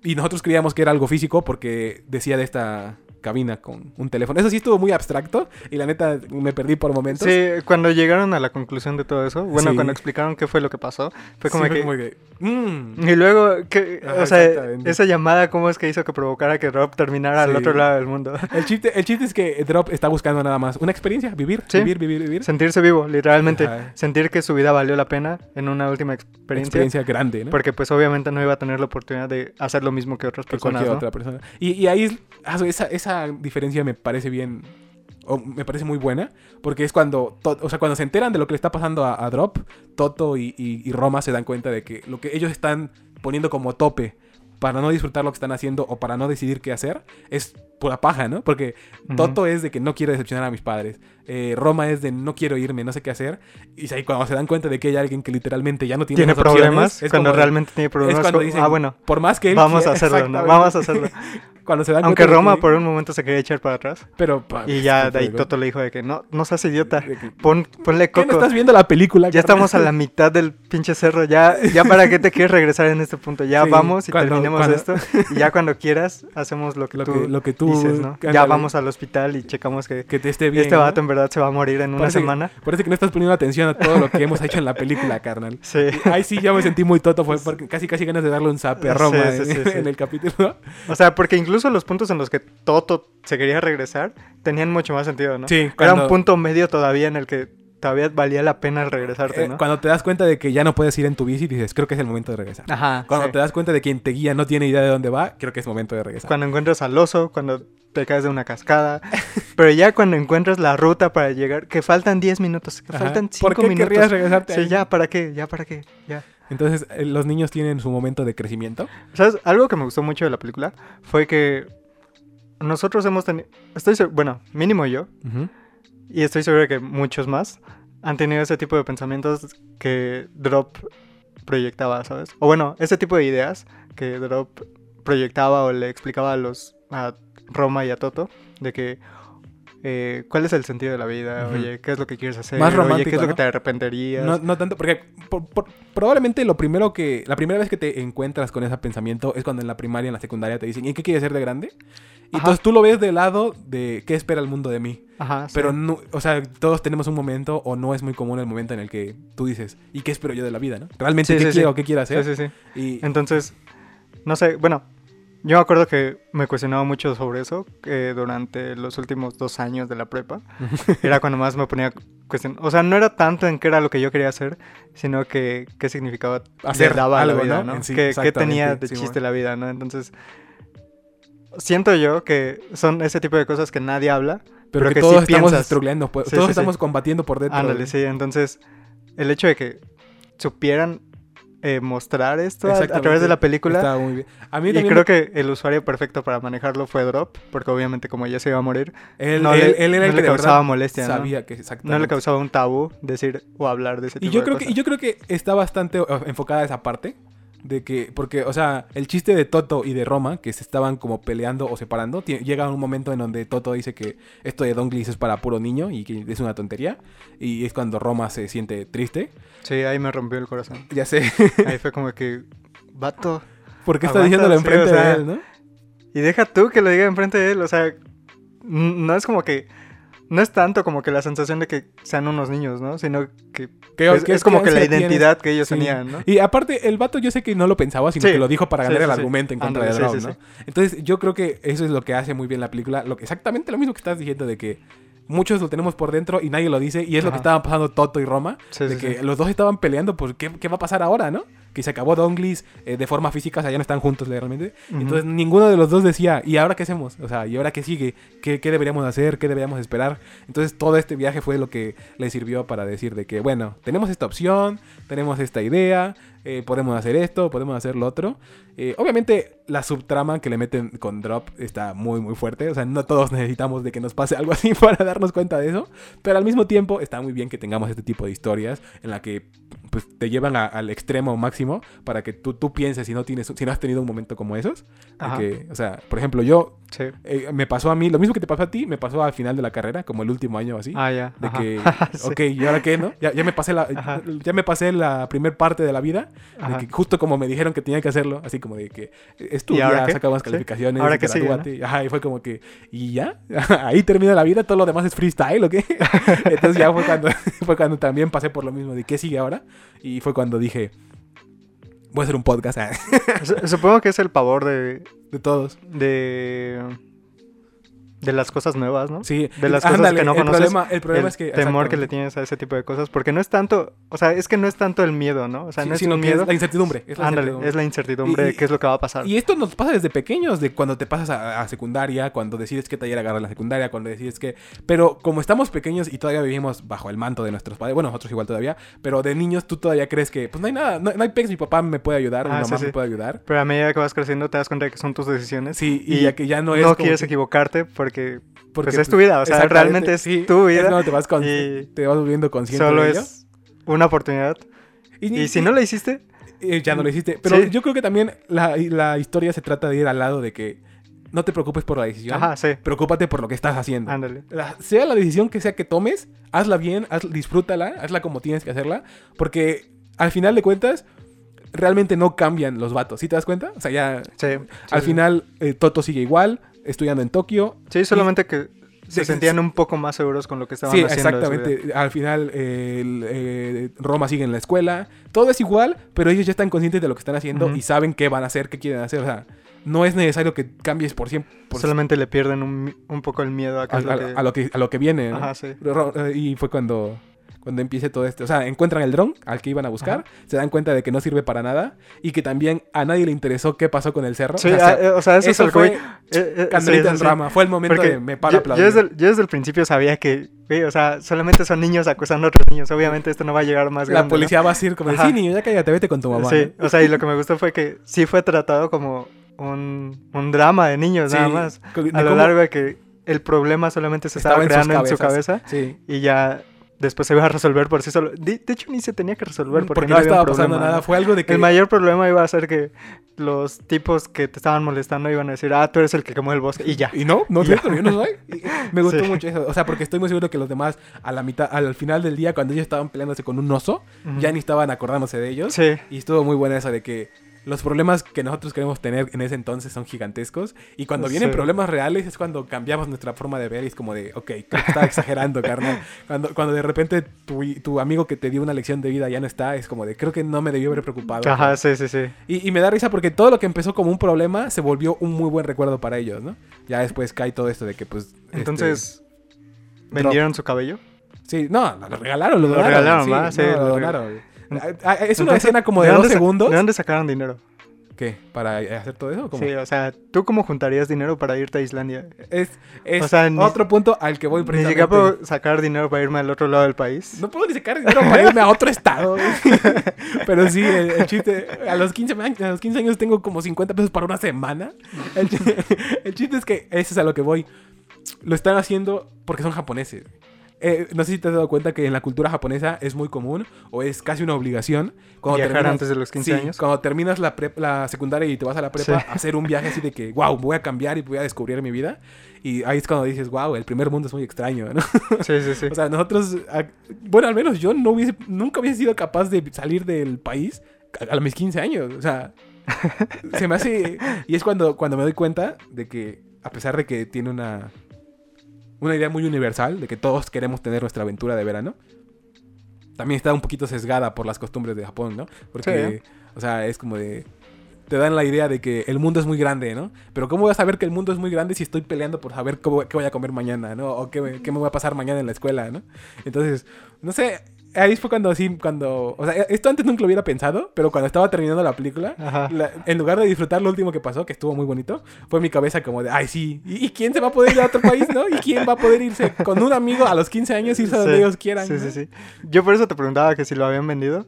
Y nosotros creíamos que era algo físico porque decía de esta cabina con un teléfono. Eso sí estuvo muy abstracto y la neta me perdí por momentos. Sí, cuando llegaron a la conclusión de todo eso, bueno, Sí. cuando explicaron qué fue lo que pasó, fue como Sí, que... que, mm, Y luego, que, o sea, esa llamada, ¿cómo es que hizo que provocara que Rob terminara al otro lado del mundo? El chiste, el chiste es que Drop está buscando nada más una experiencia, vivir, vivir, vivir, vivir. Sentirse vivo, literalmente. Ajá. Sentir que su vida valió la pena en una última experiencia. Experiencia grande, ¿no? Porque pues obviamente no iba a tener la oportunidad de hacer lo mismo que otras que personas, ¿no? otra persona. Y, y ahí ah, esa, esa diferencia me parece bien, o me parece muy buena, porque es cuando, o sea, cuando se enteran de lo que le está pasando a, a Drop, Toto y, y- y Roma se dan cuenta de que lo que ellos están poniendo como tope para no disfrutar lo que están haciendo o para no decidir qué hacer es pura paja, ¿no? Porque. Toto es de que no quiero decepcionar a mis padres. eh, Roma es de no quiero irme, no sé qué hacer. Y ahí cuando se dan cuenta de que hay alguien que literalmente ya no tiene, problemas, es cuando realmente tiene problemas. cuando como, dicen, ah, bueno, Por más que él vamos quiera- a hacerlo. Vamos a hacerlo. Cuando se dan Aunque Roma que- por un momento se quería echar para atrás. Pero, pa- Y ya de ahí Toto le dijo de que no, no seas idiota. de que- Pon, ponle ¿Qué no coco. estás viendo la película? Ya carnal? estamos a la mitad del pinche cerro. Ya, ya para qué te quieres regresar en este punto. Ya Sí, vamos y cuando- terminemos cuando- esto. Y ya cuando quieras, hacemos lo que, Lo tú, que- lo que tú- dices, ¿no? ándale. Ya vamos al hospital y checamos que, Que te esté bien. este ¿no? vato en verdad se va a morir en una semana. Parece que no estás poniendo atención a todo lo que hemos hecho en la película, carnal. Sí. Ahí sí ya me sentí muy toto, fue porque casi casi ganas de darle un zape a Roma sí, sí, en el capítulo. O sea, porque incluso los puntos en los que Toto se quería regresar tenían mucho más sentido, ¿no? Sí, Era cuando- un punto medio todavía en el que todavía valía la pena regresarte, Eh, ¿no? Cuando te das cuenta de que ya no puedes ir en tu bici, dices, creo que es el momento de regresar. Ajá. Cuando sí. te das cuenta de que quien te guía no tiene idea de dónde va, creo que es momento de regresar. Cuando encuentras al oso, cuando te caes de una cascada. Pero ya cuando encuentras la ruta para llegar, que faltan 10 minutos, que Ajá. faltan ¿Por 5 qué minutos. querrías regresarte Sí, ahí? ya, ¿para qué? Ya, ¿para qué? Ya. Entonces, eh, los niños tienen su momento de crecimiento. ¿Sabes? Algo que me gustó mucho de la película fue que nosotros hemos tenido, estoy bueno, mínimo yo, y estoy seguro que muchos más han tenido ese tipo de pensamientos que Drop proyectaba, ¿sabes? O bueno, ese tipo de ideas que Drop proyectaba o le explicaba a los a Roma y a Toto de que eh, ¿cuál es el sentido de la vida? Ujú. Oye, ¿qué es lo que quieres hacer? Más Oye, ¿qué romántico, es lo que ¿no? te arrepentirías? No, no tanto, porque por- por- probablemente lo primero que. La primera vez que te encuentras con ese pensamiento es cuando en la primaria, en la secundaria te dicen, ¿y qué quieres ser de grande? Y entonces tú lo ves del lado de qué espera el mundo de mí. Ajá, sí. Pero no, o sea, todos tenemos un momento, o no es muy común el momento en el que tú dices, ¿y qué espero yo de la vida, no? Realmente, Sí, ¿qué sí, quiero, qué quiero hacer? Sí, sí, sí. Y Entonces, no sé, bueno, yo me acuerdo que me cuestionaba mucho sobre eso eh, durante los últimos dos años de la prepa. Era cuando más me ponía a cuestionar. O sea, no era tanto en qué era lo que yo quería hacer, sino que qué significaba Hacer daba a la algo, vida, ¿no? ¿no? Sí, ¿Qué, qué tenía de chiste la vida, ¿no? Entonces, siento yo que son ese tipo de cosas que nadie habla, pero, pero que, que todos sí estamos estruleando, pues, Sí, todos estamos combatiendo por dentro. Ándale, sí. Entonces, el hecho de que supieran eh, mostrar esto a- a, través de la película. Muy bien. A mí Y creo que el usuario perfecto para manejarlo fue Drop, porque obviamente como ya se iba a morir, él, no él- le- él era el no que le causaba molestia, ¿no? sabía que exactamente. no le causaba un tabú decir o hablar de ese Y tipo yo de creo que cosas. y yo creo que está bastante enfocada esa parte de que porque o sea, el chiste de Toto y de Roma que se estaban como peleando o separando, llega un momento en donde Toto dice que esto de Donglis es para puro niño y que es una tontería y es cuando Roma se siente triste. Sí, ahí me rompió el corazón. Ya sé, Ahí fue como que, vato. porque está diciéndolo sí, enfrente o sea, de él, ¿no? Y deja tú que lo diga enfrente de él, o sea, no es como que... No es tanto como que la sensación de que sean unos niños, ¿no? Sino que Que- es, que- es como que la tienes. identidad que ellos Sí. tenían, ¿no? Y aparte, el vato yo sé que no lo pensaba, sino Sí. que lo dijo para ganar sí, el argumento en contra de sí, ¿no? Entonces, yo creo que eso es lo que hace muy bien la película. Lo que, exactamente lo mismo que estás diciendo de que muchos lo tenemos por dentro y nadie lo dice. Y es lo que estaban pasando Toto y Roma. De que los dos estaban peleando, pues, ¿qué, qué va a pasar ahora, no? Que se acabó Donglis eh, de forma física, o sea, ya no están juntos realmente. Entonces, ninguno de los dos decía, ¿y ahora qué hacemos? O sea, ¿y ahora qué sigue? ¿Qué, qué deberíamos hacer? ¿Qué deberíamos esperar? Entonces, todo este viaje fue lo que le sirvió para decir de que, bueno, tenemos esta opción, tenemos esta idea, eh, podemos hacer esto, podemos hacer lo otro. Eh, obviamente, la subtrama que le meten con Drop está muy, muy fuerte. O sea, no todos necesitamos de que nos pase algo así para darnos cuenta de eso. Pero al mismo tiempo, está muy bien que tengamos este tipo de historias en la que pues, te llevan a- al extremo máximo para que tú, tú pienses si no, tienes, si no has tenido un momento como esos. Que, o sea, por ejemplo, yo Sí. eh, me pasó a mí, lo mismo que te pasó a ti, me pasó al final de la carrera, como el último año así. Ah, ya. De ajá. que, Sí. ok, ¿y ahora qué, no? Ya, ya me pasé la, Ajá. ya me pasé la primer parte de la vida, de que justo como me dijeron que tenía que hacerlo, así como de que eh, ¿Y estudia, saca Sí. calificaciones, ¿Ahora qué sigue, gradúate. Ajá, y fue como que, ¿y ya? Ahí termina la vida, todo lo demás es freestyle, ¿o qué? Entonces ya fue cuando, fue cuando también pasé por lo mismo de qué sigue ahora, y fue cuando dije, voy a hacer un podcast ah, Su- Supongo que es el pavor de, de todos. de, de las cosas nuevas, ¿no? Sí, De las cosas que no el conoces. Problema, el problema el es que... temor que le tienes a ese tipo de cosas, porque no es tanto, o sea, es que no es tanto el miedo, ¿no? O sea, Sí, no es sino un que miedo. es la incertidumbre. Es la Ándale, incertidumbre. es la incertidumbre Y- de qué es lo que va a pasar. Y esto nos pasa desde pequeños, de cuando te pasas a, a secundaria, cuando decides qué taller agarrar la secundaria, cuando decides qué... Pero como estamos pequeños y todavía vivimos bajo el manto de nuestros padres, bueno, nosotros igual todavía, pero de niños tú todavía crees que, pues no hay nada, no, no hay pex, mi papá me puede ayudar, mi Ah, mamá sí, me puede ayudar. Pero a medida que vas creciendo te das cuenta de que son tus decisiones. Sí, y, Y ya que ya no No, es... como quieres que- equivocarte porque, porque, pues, es tu vida, o sea, realmente es sí, tu vida cuando te vas, con- y te vas volviendo consciente solo de ello. es una oportunidad. Y si no la hiciste, Eh, ya no lo hiciste. Pero Sí. yo creo que también la, la historia se trata de ir al lado de que no te preocupes por la decisión. ajá, sí, Preocúpate por lo que estás haciendo. ándale. La- sea la decisión que sea que tomes, hazla bien, haz- disfrútala, hazla como tienes que hacerla. Porque al final de cuentas, realmente no cambian los vatos. ¿Sí te das cuenta? O sea, ya Sí, al sí, final eh, Toto sigue igual, estudiando en Tokio. Sí, solamente que se Sí, sentían sí. un poco más seguros con lo que estaban Sí, haciendo. vida. exactamente. Al final eh, el, eh, Roma sigue en la escuela. Todo es igual, pero ellos ya están conscientes de lo que están haciendo y saben qué van a hacer, qué quieren hacer. O sea, no es necesario que cambies por siempre. Solamente le pierden un, un poco el miedo a, lo que... a lo que, a lo que viene. ¿no? Ajá, sí. Eh, Y fue cuando, cuando empiece todo esto. O sea, encuentran el dron al que iban a buscar, se dan cuenta de que no sirve para nada y que también a nadie le interesó qué pasó con el cerro. Sí, o sea, ah, eh, o sea, eso, es fue eh, eh, candelita sí, en sí, sí. rama. Fue el momento Porque de me para yo, yo aplaudir. desde el, yo desde el principio sabía que, o sea, solamente son niños acusando a otros niños. Obviamente esto no va a llegar más La grande. ¿no? policía va a decir como, Ajá. sí, niño, ya cállate, vete con tu mamá. Sí, ¿no? o sea, y lo que me gustó fue que sí fue tratado como un, un drama de niños, nada más. A lo cómo largo de que el problema solamente se estaba, estaba en sus creando en su cabezas. cabeza Sí. y ya después se iba a resolver por sí solo. De, de hecho, ni se tenía que resolver porque, porque no, no, había estaba pasando nada. Fue algo de que. El mayor problema iba a ser que los tipos que te estaban molestando iban a decir, ah, tú eres el que quemó el bosque. Y ya. Y no, no es cierto, yo no soy. Me gustó Sí. mucho eso. O sea, porque estoy muy seguro que los demás, a la mitad, al final del día, cuando ellos estaban peleándose con un oso, ya ni estaban acordándose de ellos. Sí. Y estuvo muy buena esa de que los problemas que nosotros queremos tener en ese entonces son gigantescos. Y cuando vienen problemas reales es cuando cambiamos nuestra forma de ver y es como de, ok, estaba exagerando, carnal. Cuando, cuando de repente tu, tu amigo que te dio una lección de vida ya no está, es como de, creo que no me debió haber preocupado. Ajá, sí, sí, sí. Y, y me da risa porque todo lo que empezó como un problema se volvió un muy buen recuerdo para ellos, ¿no? Ya después cae todo esto de que, pues. este, Entonces, ¿vendieron su cabello? sí, no, lo regalaron, lo, Lo donaron. regalaron, sí. Sí, no, lo lo reg- donaron. Ah, Es una escena como de, dos dónde sa- segundos. ¿De dónde sacaron dinero? ¿Qué? ¿Para hacer todo eso? cómo? Sí, o sea, ¿tú cómo juntarías dinero para irte a Islandia? Es, es O sea, ni- otro punto al que voy Ni precisamente. siquiera puedo sacar dinero para irme al otro lado del país. No puedo ni sacar dinero para irme a otro estado. Pero sí, el, el chiste. A los, 15, años- a los 15 años tengo como 50 pesos para una semana. El, el chiste es que eso es a lo que voy. Lo están haciendo porque son japoneses. Eh, no sé si te has dado cuenta que en la cultura japonesa es muy común o es casi una obligación. Viajar antes de los 15 sí, años. Cuando terminas la, la secundaria y te vas a la prepa, Sí. hacer un viaje así de que, wow, voy a cambiar y voy a descubrir mi vida. Y ahí es cuando dices, wow, el primer mundo es muy extraño, ¿no? Sí, sí, sí. O sea, nosotros, bueno, al menos yo no hubiese, nunca hubiese sido capaz de salir del país a, a mis 15 años. O sea, se me hace... Y es cuando, cuando me doy cuenta de que, a pesar de que tiene una, una idea muy universal, de que todos queremos tener nuestra aventura de verano, también está un poquito sesgada por las costumbres de Japón, ¿no? Porque, o sea, es como de... Te dan la idea de que el mundo es muy grande, ¿no? Pero ¿cómo voy a saber que el mundo es muy grande si estoy peleando por saber cómo- qué voy a comer mañana, ¿no? O qué, qué me va a pasar mañana en la escuela, ¿no? Entonces, no sé, ahí fue cuando así, cuando... O sea, esto antes nunca lo hubiera pensado, pero cuando estaba terminando la película, la- en lugar de disfrutar lo último que pasó, que estuvo muy bonito, fue mi cabeza como de, ay, sí, ¿y, y quién se va a poder ir a otro país, no? ¿Y quién va a poder irse con un amigo a los 15 años, irse a donde Sí, ellos quieran? Sí, ¿no? sí, sí. Yo por eso te preguntaba que si lo habían vendido.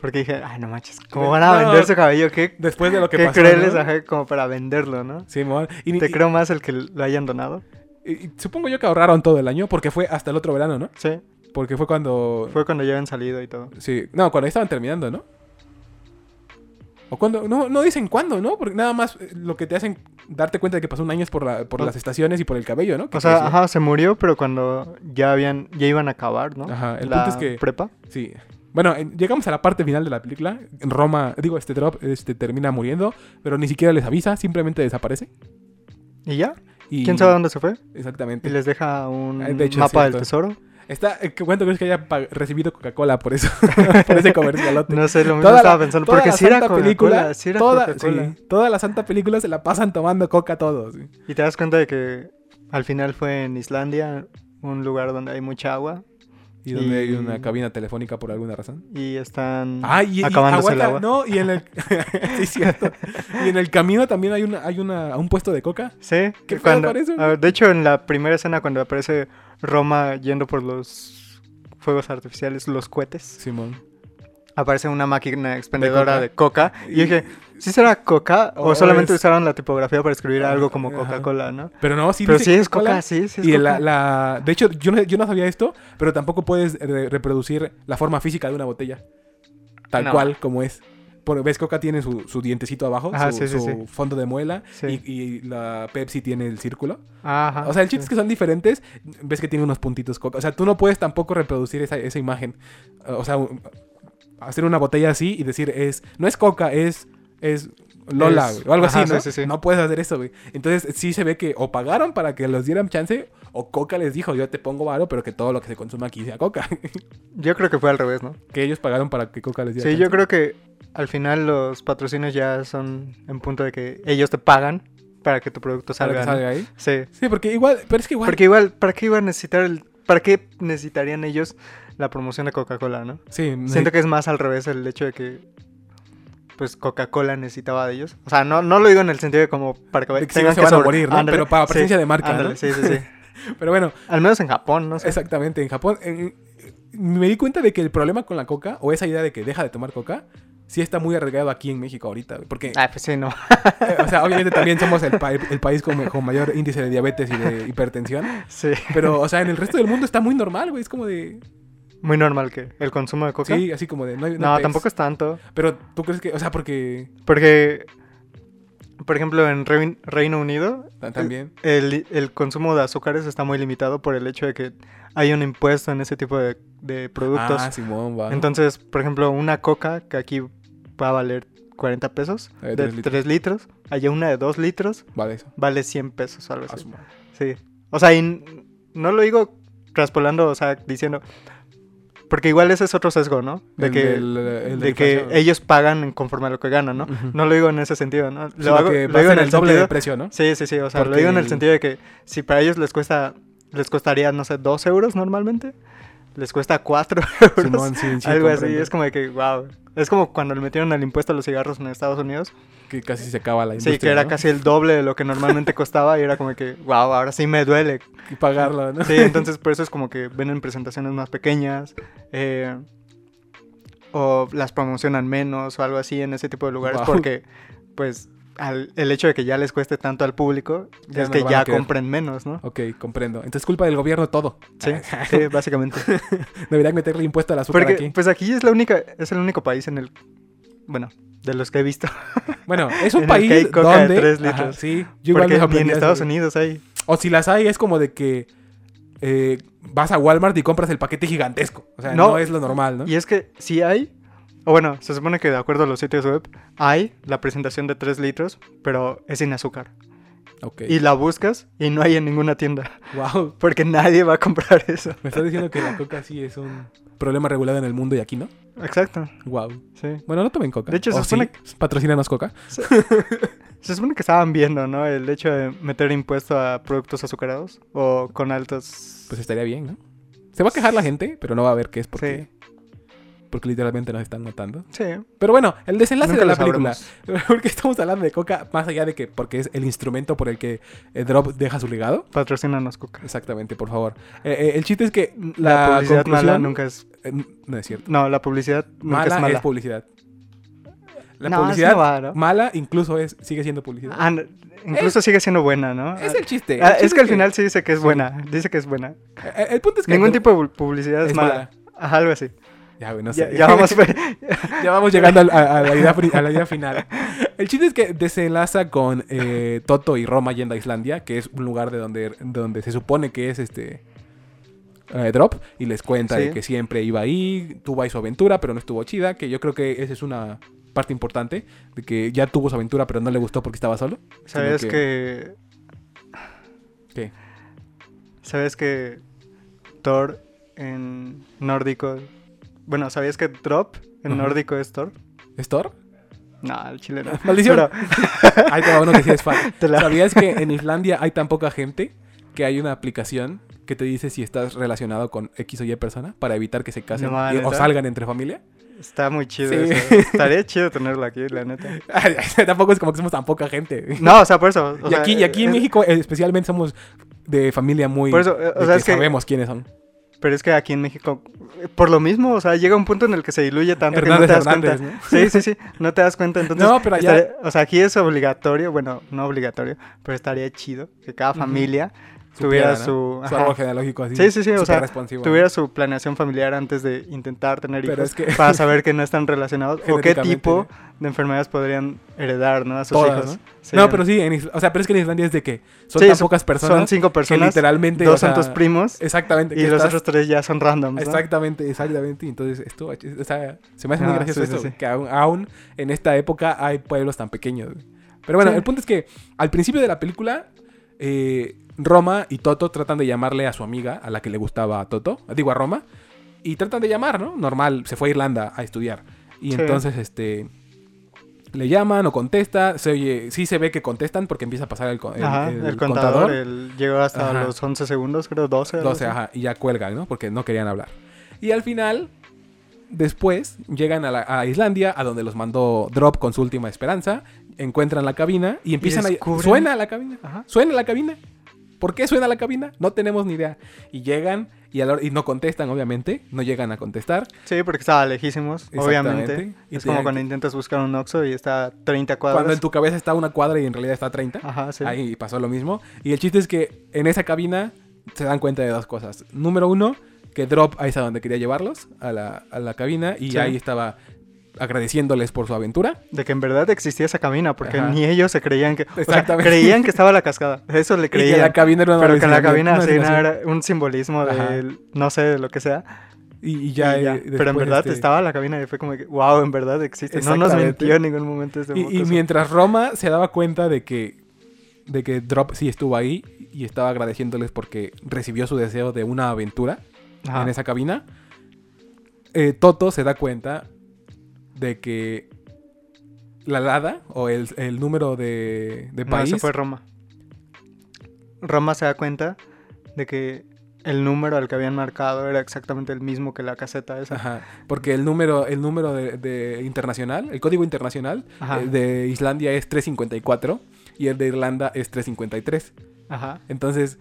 Porque dije, ay, no manches, ¿cómo No. van a vender su cabello? ¿Qué, Después de lo que qué pasó, crueles, ¿no? ajá, como para venderlo, no? Sí, y, ni- Te y- creo más el que lo hayan donado. y- y supongo yo que ahorraron todo el año, porque fue hasta el otro verano, ¿no? Sí, Porque fue cuando... fue cuando ya habían salido y todo. Sí, no, cuando estaban terminando, ¿no? O cuando, no, no dicen cuándo, ¿no? Porque nada más eh, lo que te hacen darte cuenta de que pasó un año es por, la, por O- las estaciones y por el cabello, ¿no? O sea, ajá, se murió, pero cuando ya habían, ya iban a acabar, ¿no? Ajá, el La punto es que- prepa. Sí. Bueno, en- llegamos a la parte final de la película. En Roma, digo, este drop este, termina muriendo, pero ni siquiera les avisa, simplemente desaparece. ¿Y ya? Y... ¿Quién sabe dónde se fue? Exactamente. Y les deja un Ah, de hecho, es mapa del tesoro. Está, eh, cuánto crees que haya recibido Coca-Cola por eso, por ese comercialote. No sé, lo mismo Toda estaba la- pensando. toda Porque la si era santa película, era toda, Coca-Cola. sí, toda la santa película se la pasan tomando coca todos. sí. Y te das cuenta de que al final fue en Islandia, un lugar donde hay mucha agua. Y donde hay una cabina telefónica por alguna razón. Y están Ah, y, y acabándose el agua. no, y en el sí, cierto. Y en el camino también hay una hay una un puesto de coca. Sí, ¿Qué cuando, con eso? a ver, de hecho en la primera escena cuando aparece Roma yendo por los fuegos artificiales, los cohetes, Simón. aparece una máquina expendedora coca? de coca. Y, Y- dije, ¿sí será coca? O O, solamente es- usaron la tipografía para escribir algo como. Coca-Cola, ¿no? Pero no, sí Pero sí es coca, sí, sí es y coca. la, la- de hecho, yo no, yo no sabía esto, pero tampoco puedes re- reproducir la forma física de una botella. Tal No. cual como es. Porque ves, Coca tiene su, su dientecito abajo, Ajá, su, sí, sí, su sí. fondo de muela, y, y la Pepsi tiene el círculo. Ajá, o sea, el chiste es que son diferentes. Ves que tiene unos puntitos Coca. O sea, tú no puedes tampoco reproducir esa, esa imagen. O sea, hacer una botella así y decir, es no es Coca, es, es Lola, Es- güey, o algo ajá, así, ¿no? sí, sí, sí. No puedes hacer eso, güey. Entonces, sí se ve que o pagaron para que los dieran chance, o Coca les dijo, yo te pongo varo, pero que todo lo que se consuma aquí sea Coca. Yo creo que fue al revés, ¿no? que ellos pagaron para que Coca les diera Sí, chance. yo creo que al final los patrocinios ya son en punto de que ellos te pagan para que tu producto Para que salga. salga ahí. Sí. Sí, porque igual, pero es que igual. Porque igual, ¿para qué iban a necesitar el, ¿para qué necesitarían ellos la promoción de Coca-Cola, no? Sí, Siento que es más al revés el hecho de que pues Coca-Cola necesitaba de ellos. O sea, no, no lo digo en el sentido de como para que que tengan se que van a morir, ¿no? Pero para sí, presencia de marca, sí, sí, sí. Pero bueno, Al menos en Japón, no sé. Exactamente, en Japón. en- me di cuenta de que el problema con la coca, o esa idea de que deja de tomar coca, sí está muy arraigado aquí en México ahorita. Porque, Ah, pues sí, no. o sea, obviamente también somos el, pa- el país con, con mayor índice de diabetes y de hipertensión. Sí. Pero, o sea, en el resto del mundo está muy normal, güey. Es como de. Muy normal que el consumo de coca. Sí, así como de... No, hay- no, hay tampoco es tanto. Pero tú crees que... O sea, porque... Porque, por ejemplo, en Rein- Reino Unido, ta- También... el, el consumo de azúcares está muy limitado por el hecho de que hay un impuesto en ese tipo de, de productos. Ah, Simón, va. Entonces, por ejemplo, una coca que aquí va a valer 40 pesos, Eh, de tres 3 litros. litros, allá una de 2 litros Vale, eso. vale 100 pesos, algo Ah, así. Sí. O sea, y no lo digo traspolando, o sea, diciendo... Porque igual ese es otro sesgo, ¿no? De El que, del- el de que ellos pagan conforme a lo que ganan, ¿no? No lo digo en ese sentido, ¿no? Lo, Sino hago- que lo va a digo en el doble de sentido- precio, ¿no? Sí, sí, sí. O sea, lo digo en el sentido de que si para ellos les cuesta, les costaría, no sé, 2 euros normalmente, les cuesta 4 euros. Simón, sí, sí, algo así. Es como de que, wow. Es como cuando le metieron el impuesto a los cigarros en Estados Unidos. Que casi se acaba la industria, sí, que era ¿no? casi el doble de lo que normalmente costaba y era como que, wow, ahora sí me duele. Y pagarlo, ¿no? Sí, entonces por eso es como que ven en presentaciones más pequeñas. eh, o las promocionan menos o algo así en ese tipo de lugares Wow. porque pues al- el hecho de que ya les cueste tanto al público Ya es no que ya compren menos, ¿no? Ok, comprendo. Entonces culpa del gobierno todo. Sí, sí, básicamente. Deberían meterle impuesto al azúcar Porque aquí. pues aquí es la única es el único país en el bueno, de los que he visto. Bueno, es un país que hay coca de donde... Ajá, sí, yo porque ni en Estados. Unidos hay. O si las hay, es como de que eh, vas a Walmart y compras el paquete gigantesco. O sea, no, No, es lo normal, ¿no? Y es que sí hay, o bueno, se supone que de acuerdo a los sitios web, hay la presentación de 3 litros, pero es sin azúcar. Ok. Y la buscas y no hay en ninguna tienda, Wow. porque nadie va a comprar eso. Me estás diciendo que la coca sí es un problema regulado en el mundo y aquí no. Exacto, Wow. sí. Bueno, no tomen coca. De hecho, se ¿O supone sí? Patrocínanos coca. Se supone que estaban viendo, ¿no? El hecho de meter impuesto a productos azucarados o con altos... Pues estaría bien, ¿no? Se va a quejar la gente, pero no va a ver qué es porque... Porque literalmente nos están matando. Sí. Pero bueno, el desenlace Nunca de la película. sabremos. Porque estamos hablando de coca, más allá de que porque es el instrumento por el que eh, Drop deja su legado. Patrocínanos Coca. Exactamente, por favor. Eh, eh, el chiste es que La, la, publicidad mala nunca es... no es cierto. No, la publicidad nunca Mala es mala. es publicidad. La No, publicidad mala incluso es sigue siendo publicidad. Ah, no, incluso sigue siendo buena, ¿no? es el chiste. Ah, chiste es que al final sí dice que es Sí. buena. Dice que es buena. El punto es que... Ningún tipo de pu- publicidad es, es mala. mala. Ajá, algo así. Ya, güey, no ya, sé. ya vamos. Ya vamos llegando a, a la idea, a la idea final. El chiste es que desenlaza con eh, Toto y Roma yendo a Islandia, que es un lugar de donde, donde se supone que es este eh, Drop, y les cuenta de que siempre iba ahí, tuvo ahí su aventura, pero no estuvo chida, que yo creo que esa es una parte importante, de que ya tuvo su aventura, pero no le gustó porque estaba solo. ¿Sabes que... ¿Qué? ¿Sabes que Thor en nórdico... Bueno, ¿sabías que Drop en nórdico es Thor? ¿Es Thor? No, el chileno. ¡Maldición! Pero Ahí te va uno que sí es fan. la- ¿Sabías que en Islandia hay tan poca gente que hay una aplicación que te dice si estás relacionado con X o Y persona para evitar que se casen No, y- o salgan entre familia? Está muy chido Sí. eso. Estaría chido tenerlo aquí, la neta. Tampoco es como que somos tan poca gente. No, o sea, por eso. o y, sea, aquí, y aquí en México especialmente somos de familia muy... Por eso, eh, o sea, que es que- sabemos quiénes son. Pero es que aquí en México, por lo mismo, o sea, llega un punto en el que se diluye tanto que no te das Hernández, cuenta. ¿no? Sí, sí, sí, no te das cuenta. Entonces, No, pero allá- estaría- o sea, aquí es obligatorio, bueno, no obligatorio, pero estaría chido que cada familia tuviera ¿no? su, Su árbol genealógico así. Sí, sí, sí, o sea, tuviera su planeación familiar antes de intentar tener Pero hijos es que- para saber que no están relacionados o qué tipo de enfermedades podrían heredar, ¿no? A sus Todas, hijos. ¿no? Sí. No, pero sí, en o sea, pero es que en Islandia es de que son Sí, tan son- pocas personas Son cinco que personas, literalmente... dos o sea, son tus primos Exactamente. y que los estás- otros tres ya son randoms, ¿no? Exactamente, exactamente. Entonces, esto, o sea, se me hace muy gracioso sí, esto, que aún, aún en esta época hay pueblos tan pequeños. Pero bueno, el punto es que al principio de la película, eh, Roma y Toto tratan de llamarle a su amiga, a la que le gustaba a Toto, digo a Roma, y tratan de llamar, ¿no? Normal, se fue a Irlanda a estudiar. Y Sí. entonces, este... Le llaman o contesta, se oye, sí se ve que contestan porque empieza a pasar el, el- Ajá, el el, contador, el- llegó hasta Ajá. los 11 segundos, creo, 12. algo 12, así. ajá, y ya cuelgan, ¿no? Porque no querían hablar. Y al final, después, llegan a, la- a Islandia, a donde los mandó Drop con su última esperanza, encuentran la cabina y empiezan a... Suena la cabina, Ajá. suena la cabina. ¿Por qué suena la cabina? No tenemos ni idea. Y llegan y, a la hora- y no contestan, obviamente, no llegan a contestar. Sí, porque estaba lejísimos, obviamente. Y es como cuando que- intentas buscar un Oxxo y está a 30 cuadras. Cuando en tu cabeza está una cuadra y en realidad está a 30. Ajá, sí. Ahí pasó lo mismo. Y el chiste es que en esa cabina se dan cuenta de dos cosas. Número uno, que Drop ahí es a donde quería llevarlos, a la, a la cabina, y Sí. ahí estaba agradeciéndoles por su aventura. De que en verdad existía esa cabina, porque Ajá. ni ellos se creían que... O sea, Exactamente. creían que estaba la cascada. Eso le Y que creían. la cabina era una pero que la cabina sí, era un simbolismo de, no sé, de lo que sea. Y, y ya, y ya. eh, pero en verdad este, estaba la cabina y fue como que, wow, en verdad existe. No nos mintió en ningún momento este Y, y mientras Roma se daba cuenta de que, de que Drop sí estuvo ahí y estaba agradeciéndoles porque recibió su deseo de una aventura Ajá. en esa cabina, eh, Toto se da cuenta de que la Lada o el, el número de, de No, país... eso fue Roma. Roma se da cuenta de que el número al que habían marcado era exactamente el mismo que la caseta esa. Ajá, porque el número, el número de, de internacional, el código internacional eh, de Islandia es 354 y el de Irlanda es 353. Ajá. Entonces,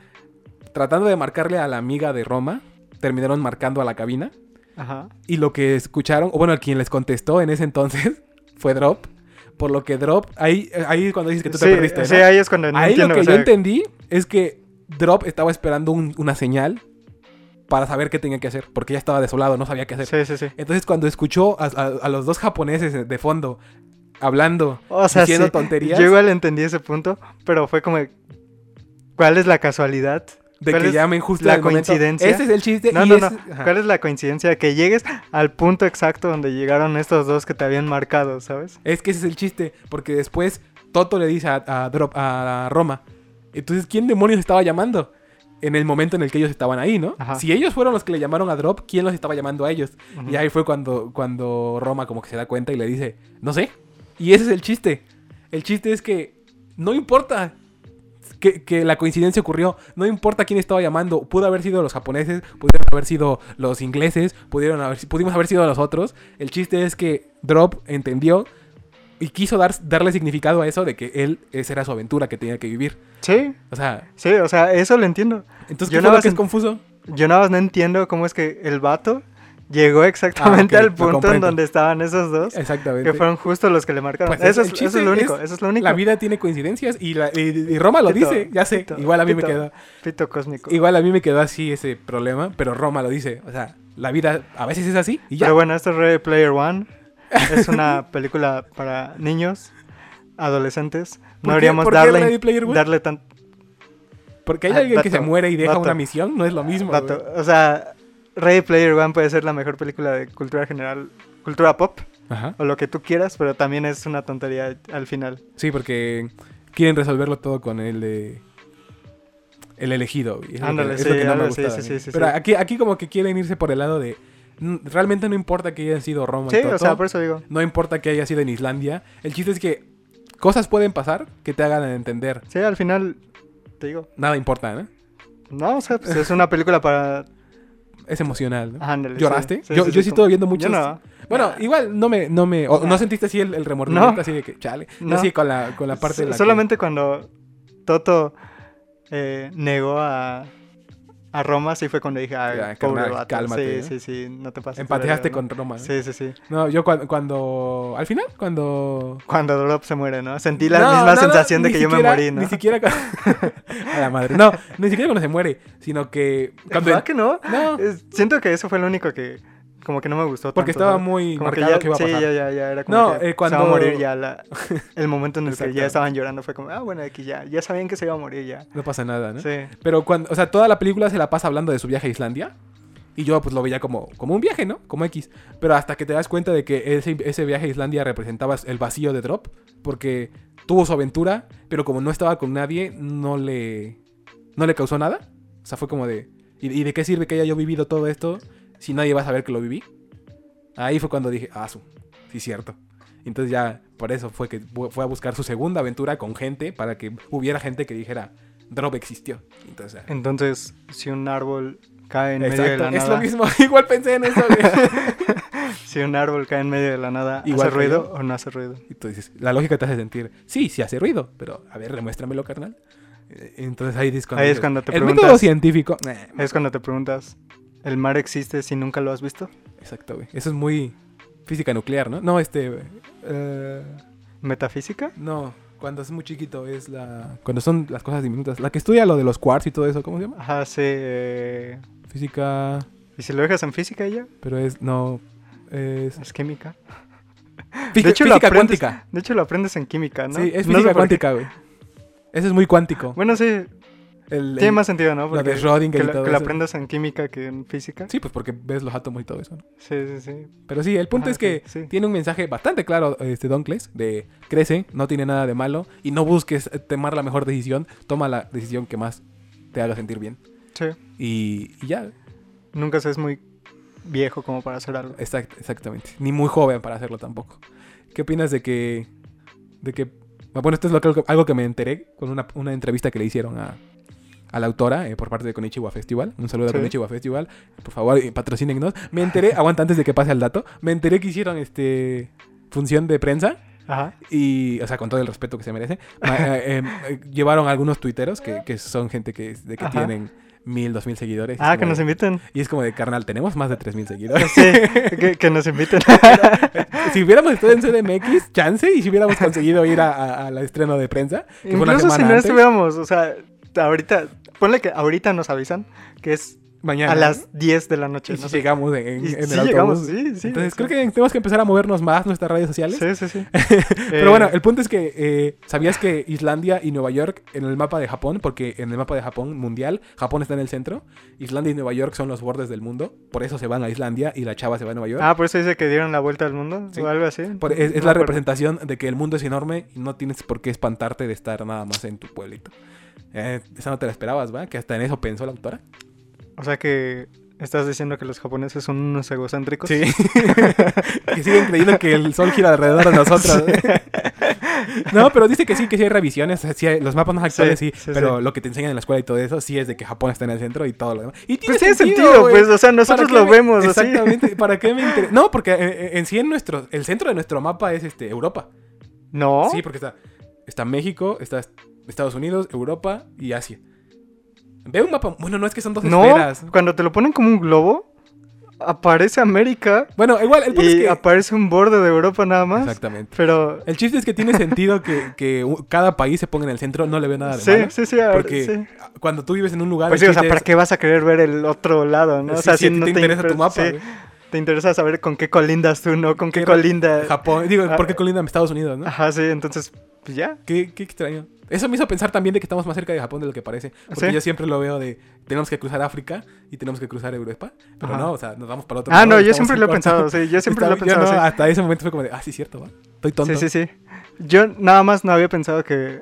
tratando de marcarle a la amiga de Roma, terminaron marcando a la cabina. Ajá. Y lo que escucharon, o bueno, quien les contestó en ese entonces fue Drop. Por lo que Drop, ahí, ahí cuando dices que tú sí, te perdiste. sí, ahí es cuando no ahí entiendo, lo que o yo entendí es que Drop estaba esperando un- una señal para saber qué tenía que hacer, porque ya estaba desolado, no sabía qué hacer. Sí, sí, sí. Entonces, cuando escuchó a, a- a los dos japoneses de fondo hablando, O sea, diciendo sí, tonterías, yo igual entendí ese punto, pero fue como, ¿cuál es la casualidad? De ¿cuál que llamen justo la coincidencia? Ese es el chiste. No, y no, no. ¿Cuál es la coincidencia de que llegues al punto exacto donde llegaron estos dos que te habían marcado, ¿sabes? Es que ese es el chiste, porque después Toto le dice a, a Drop, a Roma, entonces, ¿quién demonios estaba llamando? En el momento en el que ellos estaban ahí, ¿no? Ajá. Si ellos fueron los que le llamaron a Drop, ¿quién los estaba llamando a ellos? Y ahí fue cuando, cuando Roma como que se da cuenta y le dice, no sé. Y ese es el chiste. El chiste es que no importa que, que la coincidencia ocurrió, no importa quién estaba llamando, pudo haber sido los japoneses, pudieron haber sido los ingleses, pudieron haber, pudimos haber sido los otros. El chiste es que Drop entendió y quiso dar, darle significado a eso de que él, esa era su aventura que tenía que vivir. Sí, O sea, sí, o sea, eso lo entiendo. entonces, Yo ¿qué fue nada más que es confuso? Yo nada más no entiendo cómo es que el vato llegó exactamente Ah, al punto en donde estaban esos dos. Exactamente. Que fueron justo los que le marcaron. Pues eso, es, eso es lo único, es eso es lo único. La vida tiene coincidencias y, la- y- y Roma lo Pito, dice, ya sé. pito, igual a mí me quedó. Pito cósmico. Igual a mí me quedó así ese problema, pero Roma lo dice. O sea, la vida a veces es así y ya. Pero bueno, esto es Ready Player One. Es una película para niños, adolescentes. ¿Por No deberíamos darle, darle tan... Porque hay Ah, alguien que se muere y deja dato. una misión, no es lo mismo. O sea, Ready Player One puede ser la mejor película de cultura general, cultura pop, Ajá. o lo que tú quieras, pero también es una tontería al final. Sí, porque quieren resolverlo todo con el de. El elegido. lo que- Ándale, es lo sí, que no me ándale, gustaba sí, sí, sí, Pero. Aquí, aquí como que quieren irse por el lado de. Realmente no importa que hayan sido Roma y Sí, Toto, o sea, por eso digo. No importa que haya sido en Islandia. El chiste es que cosas pueden pasar que te hagan entender. Sí, al final, te digo. Nada importa, ¿no? No, o sea, pues es una película para... Es emocional, ¿no? Ándale, sí. ¿Lloraste? Sí, yo sí, yo sí, como- estuve viendo Yo muchos. no. Bueno, Nah. igual no me, no me, o Nah. no sentiste así el, el remordimiento No. así de que, chale. No, así con la, con la parte de la que- Solamente cuando Toto eh, negó a, a Roma, sí fue cuando dije, ay, Ya, pobre cálmate, sí, ¿no? sí, sí, no te pases. ¿no? con Roma. ¿no? Sí, sí, sí. No, yo cuando, cuando, al final, cuando... Cuando Drop se muere, ¿no? Sentí la No, misma no, no, sensación de que yo me siquiera- morí, ¿no? Ni siquiera... cu- a la madre. No, ni siquiera cuando se muere, sino que... Cuando ¿Verdad que no? No, siento que eso fue lo único que como que no me gustó porque tanto, estaba ¿sabes? muy Como que marcado ya, que iba a sí, pasar. ya, ya, ya, era como No, que eh, cuando- se va a morir ya la, el momento en el que ya estaban llorando fue como, ah, bueno, aquí ya, ya sabían que se iba a morir ya. No pasa nada, ¿no? Sí. Pero cuando, o sea, toda la película se la pasa hablando de su viaje a Islandia. Y yo pues lo veía como, como un viaje, ¿no? Como X. Pero hasta que te das cuenta de que ese, ese viaje a Islandia representaba el vacío de Drop. Porque tuvo su aventura, pero como no estaba con nadie, no le, no le causó nada. O sea, fue como de... ¿Y, y de qué sirve que haya yo vivido todo esto si nadie va a saber que lo viví? Ahí fue cuando dije, ah, su, sí, cierto. Entonces ya, por eso fue que fue a buscar su segunda aventura con gente para que hubiera gente que dijera, Drop existió. Entonces. Entonces, si un árbol cae en medio de Exacto, la es nada, lo mismo. Igual pensé en eso. si un árbol cae en medio de la nada, Igual ¿hace ruido o no hace ruido? y tú dices, la lógica te hace sentir, sí, sí hace ruido, pero a ver, demuéstramelo, carnal. Eh, Entonces ahí es cuando, Ahí es cuando te El preguntas- método científico. Es cuando te preguntas, ¿el mar existe si nunca lo has visto? exacto, güey. Eso es muy física nuclear, ¿no? No, este. eh, ¿Metafísica? no, cuando es muy chiquito es la. Cuando son las cosas diminutas. La que estudia lo de los quarks y todo eso, ¿cómo se llama? Ajá, sí. eh, Física. ¿Y si lo dejas en física ya? Pero es, no, es... Es química. Fí- de hecho, física aprendes, cuántica. De hecho, lo aprendes en química, ¿no? Sí, es No física sé cuántica, güey. Ese es muy cuántico. Bueno, sí, El- tiene el- más sentido, ¿no? lo de Porque Schrödinger que, y todo que eso. aprendas en química que en física. Sí, pues porque ves los átomos y todo eso, ¿no? Sí, sí, sí. Pero sí, el punto Ajá, es que sí, sí. tiene un mensaje bastante claro, este Doncles, de crece, no tiene nada de malo y no busques tomar la mejor decisión, toma la decisión que más te haga sentir bien. Sí. Y, y ya, Nunca se es muy viejo como para hacer algo. exact- exactamente. Ni muy joven para hacerlo tampoco. ¿Qué opinas de que... de que... Bueno, esto es lo que- algo que me enteré con una, una entrevista que le hicieron a, a la autora eh, por parte de Konichiwa Festival. Un saludo Sí. a Konichiwa Festival. Por favor, eh, patrocínennos. Me enteré, aguanta antes de que pase al dato, me enteré que hicieron este función de prensa Ajá. y, o sea, con todo el respeto que se merece, eh, em, llevaron algunos tuiteros que, que son gente que, de que Ajá. tienen mil, dos mil seguidores. Ah, que nos de- inviten. Y es como de, carnal, tenemos más de tres mil seguidores. Sí, que, que nos inviten. si hubiéramos estado en CDMX, chance, y si hubiéramos conseguido ir a- a- estreno de prensa, que fue una Incluso si no antes, estuviéramos, o sea, ahorita, ponle que ahorita nos avisan que es mañana. a las 10 de la noche. y no si sé. llegamos en, en Y el sí autobús. llegamos, sí, sí. Entonces creo que tenemos que empezar a movernos más nuestras redes sociales. Sí, sí, sí. Pero Eh, bueno, el punto es que eh, ¿sabías que Islandia y Nueva York en el mapa de Japón, porque en el mapa de Japón mundial, Japón está en el centro, Islandia y Nueva York son los bordes del mundo, por eso se van a Islandia y la chava se va a Nueva York. Ah, por eso dice que dieron la vuelta al mundo Sí. o algo así. Por- es, es No la representación de que el mundo es enorme y no tienes por qué espantarte de estar nada más en tu pueblito. Eh, esa no te la esperabas, ¿va? Que hasta en eso pensó la autora. O sea que estás diciendo que los japoneses son unos egocéntricos. Sí. que siguen creyendo que el sol gira alrededor de nosotros. no, pero dice que sí, que sí hay revisiones. sí hay- los mapas más actuales sí, pero lo que te enseñan en la escuela y todo eso sí es de que Japón está en el centro y todo lo demás. Y Pues tiene sentido, güey. pues, o sea, nosotros ¿Para lo me- vemos así. Exactamente. ¿Para qué me interesa? No, porque eh, en sí en nuestro, el centro de nuestro mapa es este Europa. No. Sí, porque está, está México, está Estados Unidos, Europa y Asia. Ve un mapa. Bueno, no es que son dos no, esferas. cuando te lo ponen como un globo, aparece América Bueno, igual, el punto y es que. aparece un borde de Europa nada más. Exactamente. Pero El chiste es que tiene sentido que, cada país se ponga en el centro, no le ve nada de sí, malo. sí, sí, Porque sí. cuando tú vives en un lugar. Pues sí, o sea, ¿para es- qué vas a querer ver el otro lado, no? O sea, si no te interesa tu mapa. sí, te interesa saber con qué colindas tú, ¿no? Con qué, Qué- colinda. Japón. Digo, Ah. ¿por qué colinda Estados Unidos, no? Ajá, sí, entonces, pues ya. Qué, qué extraño. Eso me hizo pensar también de que estamos más cerca de Japón de lo que parece. Porque ¿Sí? yo siempre lo veo de tenemos que cruzar África y tenemos que cruzar Europa. Pero Ajá. no, o sea, nos vamos para otro Ah, lado no, y yo siempre lo he pensado, sí, yo siempre lo he yo pensado, no, sí. Hasta ese momento fue como de, ah, sí, cierto, va. Estoy tonto. Sí, sí, sí. Yo nada más no había pensado que.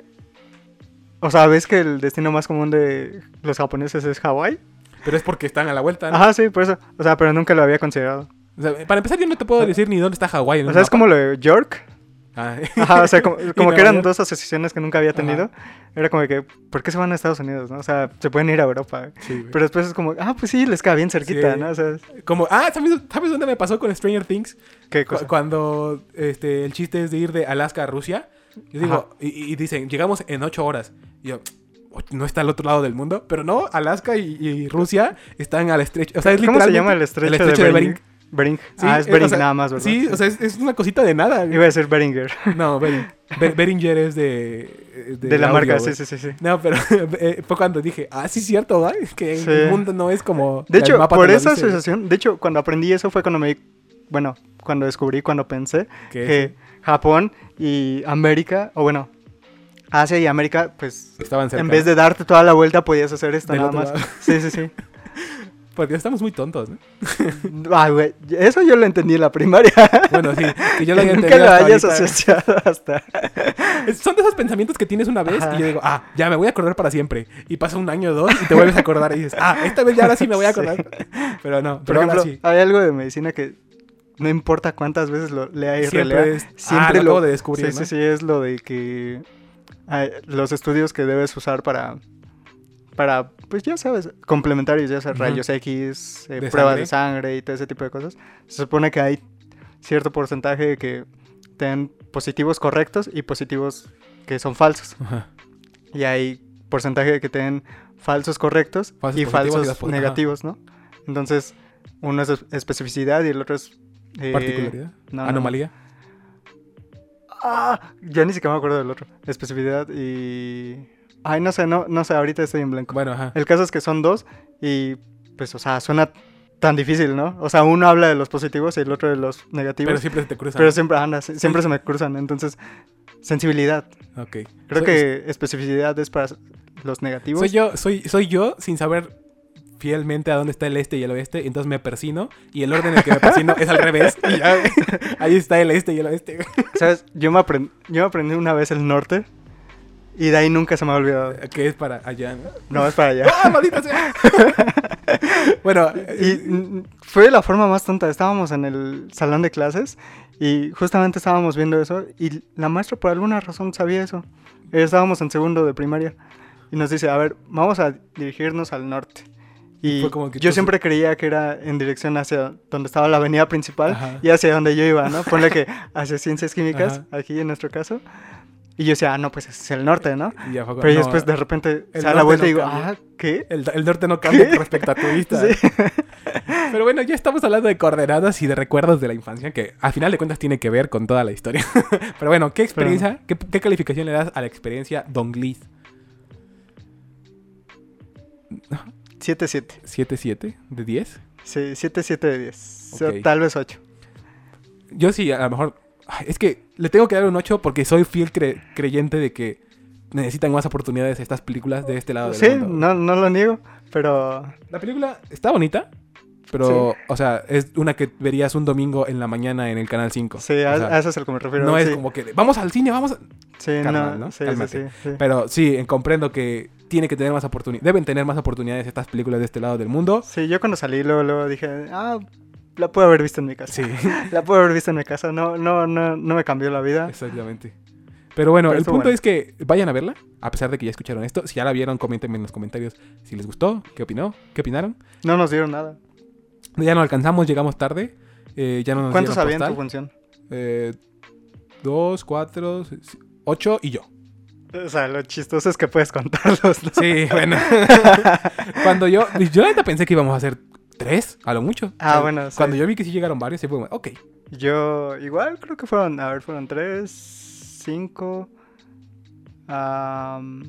O sea, ¿ves que el destino más común de los japoneses es Hawái? Pero es porque están a la vuelta. ¿no? Ajá, sí, por eso. O sea, pero nunca lo había considerado. O sea, para empezar, yo no te puedo decir ni dónde está Hawái. O sea, es mapa. como lo de York. Ah, Ajá, o sea, como, como que eran dos asociaciones que nunca había tenido. Era como que, ¿por qué se van a Estados Unidos, no? O sea, se pueden ir a Europa. sí. Pero después es como, ah, pues sí, les queda bien cerquita, Sí. ¿no? O sea, Como, ah, ¿sabes, ¿sabes dónde me pasó con Stranger Things? qué cosa. Cuando este, el chiste es de ir de Alaska a Rusia. Yo digo, Ajá. y, y dicen, llegamos en ocho horas. Y yo, "Och, no está al otro lado del mundo. Pero no, Alaska y, y Rusia están al estrecho. O sea, es ¿Cómo se llama el estrecho, estrecho de, de Bering? Bering. Bering. Sí, ah, es eh, Bering o sea, nada más, ¿verdad? Sí, o sea, es, es una cosita de nada. Iba a decir Beringer. No, Bering. Be- Beringer es de. De, la audio, marca, güey. sí, sí, sí, sí. No, pero eh, fue cuando dije, ah, sí, cierto, ¿va? Que Sí. el mundo no es como. De hecho, por esa dice, asociación, de hecho, cuando aprendí eso fue cuando me bueno, cuando descubrí, cuando pensé que que Japón y América, o bueno, Asia y América, pues estaban cerca. en vez de darte toda la vuelta podías hacer esto Del nada más. lado. Sí, sí, sí. Porque estamos muy tontos, ¿no? Ay, güey, eso yo lo entendí en la primaria. Bueno, sí, que yo lo había nunca lo hayas ahorita. asociado hasta. Son de esos pensamientos que tienes una vez Ajá. y yo digo, ah, ya me voy a acordar para siempre. Y pasa un año o dos y te vuelves a acordar y dices, ah, esta vez ya ahora sí me voy a Sí. acordar. Pero no, Por pero ahora ejemplo, sí. hay algo de medicina que no importa cuántas veces lo lea y Siempre relea, es- ah, siempre lo lo de descubrir, Sí, ¿no? sí, sí, es lo de que los estudios que debes usar para para pues ya sabes, complementarios, ya sea rayos X, eh, De pruebas sangre. de sangre y todo ese tipo de cosas. Se supone que hay cierto porcentaje que te dan positivos correctos y positivos que son falsos. Y hay porcentaje que te den falsos correctos Falsos y falsos negativos, ¿no? Entonces, uno es es- especificidad y el otro es... eh, Particularidad. no, no, no. Anomalía. Ah, ya ni siquiera me acuerdo del otro. Especificidad y... Ay, no sé, no, no sé, ahorita estoy en blanco. Bueno, ajá. El caso es que son dos y, pues, o sea, suena tan difícil, ¿no? O sea, uno habla de los positivos y el otro de los negativos. Pero siempre se te cruzan. Pero siempre anda, sí, siempre se me cruzan. Entonces, sensibilidad. Ok. Creo Soy- que especificidad es para los negativos. Soy yo, soy, soy yo sin saber fielmente a dónde está el este y el oeste, entonces me persino y el orden en el que me persino es al revés y ya, güey, ahí está el este y el oeste. ¿Sabes? Yo me, aprend- yo me aprendí una vez el norte y de ahí nunca se me ha olvidado. Que es para allá, ¿no? No, es para allá. ¡Ah, maldita sea! bueno, Y mm, fue la forma más tonta. Estábamos en el salón de clases y justamente estábamos viendo eso y la maestra por alguna razón sabía eso. Estábamos en segundo de primaria y nos dice, a ver, vamos a dirigirnos al norte. Y como que yo siempre creía que era en dirección hacia donde estaba la avenida principal Ajá. y hacia donde yo iba, ¿no? Ponle que hacia ciencias químicas, Ajá. aquí en nuestro caso. Y yo decía, ah, no, pues es el norte, ¿no? y ya fue Pero no, después de repente se da la vuelta no y digo, cambia. ah, ¿qué? el, el norte no cambia ¿Qué? respecto a tu vista. Sí. Pero bueno, ya estamos hablando de coordenadas y de recuerdos de la infancia, que al final de cuentas tiene que ver con toda la historia. Pero bueno, ¿qué experiencia, qué, qué calificación le das a la experiencia Don Glees? 7-7. ¿7-7 de 10? Sí, 7-7 de 10. O sea, tal vez 8. Yo sí, a lo mejor. Es que le tengo que dar un 8 porque soy fiel cre- creyente de que necesitan más oportunidades estas películas de este lado del Sí, mundo. no, no lo niego, pero La película está bonita, pero, o sea, es una que verías un domingo en la mañana en el canal 5. sí, a, O sea, a eso es al que me refiero. no es como que vamos al cine, vamos. a-". Sí, carnal, no, ¿no? sí, sí. Pero sí, en- comprendo que tiene que tener más oportunidades. Deben tener más oportunidades estas películas de este lado del mundo. Sí, yo cuando salí luego, luego dije, ah, la puedo haber visto en mi casa. Sí, La puedo haber visto en mi casa. No, no, no, no me cambió la vida. exactamente. Pero bueno, Pero el punto bueno. es que vayan a verla, a pesar de que ya escucharon esto. Si ya la vieron, coméntenme en los comentarios si les gustó, qué opinó, qué opinaron. No nos dieron nada. Ya no alcanzamos, llegamos tarde. eh, ya no nos ¿Cuántos había en tu función? Eh, dos, cuatro, seis, ocho y yo. O sea, lo chistoso es que puedes contarlos, ¿no? Sí, bueno. Cuando yo. Yo la pensé que íbamos a hacer tres, a lo mucho. Ah, bueno, sí. Cuando yo vi que sí llegaron varios, sí fue como, ok. Yo igual creo que fueron, a ver, fueron tres, cinco, am,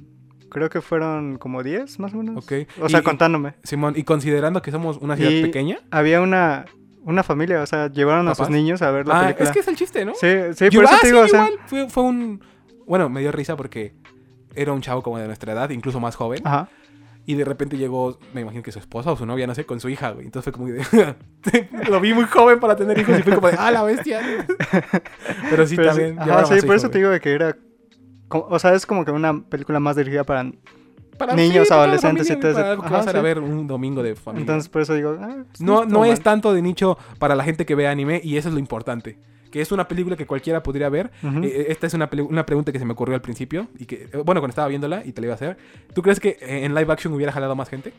creo que fueron como diez más o menos. Ok. O sea, Y- contándome. Simón, y considerando que somos una ciudad Y pequeña. Había una, una familia, o sea, llevaron a sus niños a ver la Ah, película. es que es el chiste, ¿no? Sí, sí, Yo- por eso ah, te sí, digo, o sea, igual. Fue, fue un. Bueno, me dio risa porque era un chavo como de nuestra edad, incluso más joven. ajá. Y de repente llegó, me imagino que su esposa o su novia, no sé, con su hija, güey. Entonces fue como de. lo vi muy joven para tener hijos y fue como de, ¡ah, la bestia! Pero sí, Pero también. ajá, llevaron a sí, por hijo, eso te digo de que era, como- o sea, es como que una película más dirigida para, Para- niños, adolescentes y familia, todo eso. vas a ver un domingo de familia. entonces por eso digo, ah, pues no, no es tanto de nicho para la gente que ve anime y eso es lo importante. Que es una película que cualquiera podría ver. Ujú. Eh, esta es una, una pregunta que se me ocurrió al principio y que, eh, bueno, cuando estaba viéndola y te la iba a hacer. ¿Tú crees que eh, en live action hubiera jalado más gente?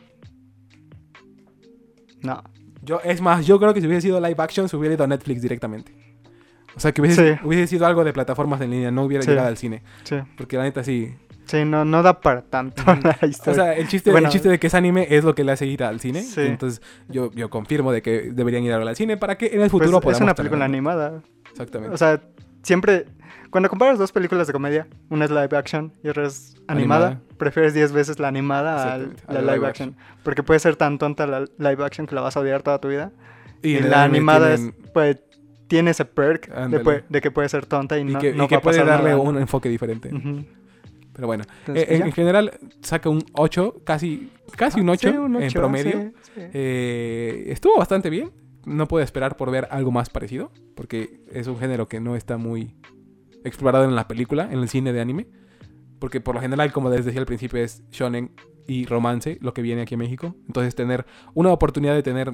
No, Yo, es más, yo creo que si hubiese sido live action se hubiera ido a Netflix directamente. O sea, que hubiese, Sí. hubiese sido algo de plataformas en línea, no hubiera llegado al cine. sí, Porque la neta sí. Sí, no, no da para tanto la O historia. sea, el chiste, Bueno. el chiste de que es anime es lo que le hace ir al cine. Sí. Entonces, yo, yo confirmo de que deberían ir al cine para que en el Pues, futuro es podamos una tener- película animada. Exactamente. O sea, siempre, cuando comparas dos películas de comedia, una es live action y otra es animada, Animada. prefieres 10 veces la animada a la, la live, live action. Porque puede ser tan tonta la live action que la vas a odiar toda tu vida. Y, el la animada tienen- es, pues, tiene ese perk de, de que puede ser tonta y, y no, que, y no que va a puede pasar darle nada. un enfoque diferente. Ujú. Pero bueno, Entonces, eh, en, ya. en general saca un 8, casi, casi un 8 Sí, un en promedio. sí, sí. Eh, estuvo bastante bien. No puedo esperar por ver algo más parecido, porque es un género que no está muy explorado en la película, en el cine de anime. Porque por lo general, como les decía al principio, es shonen y romance lo que viene aquí a México. Entonces tener una oportunidad de tener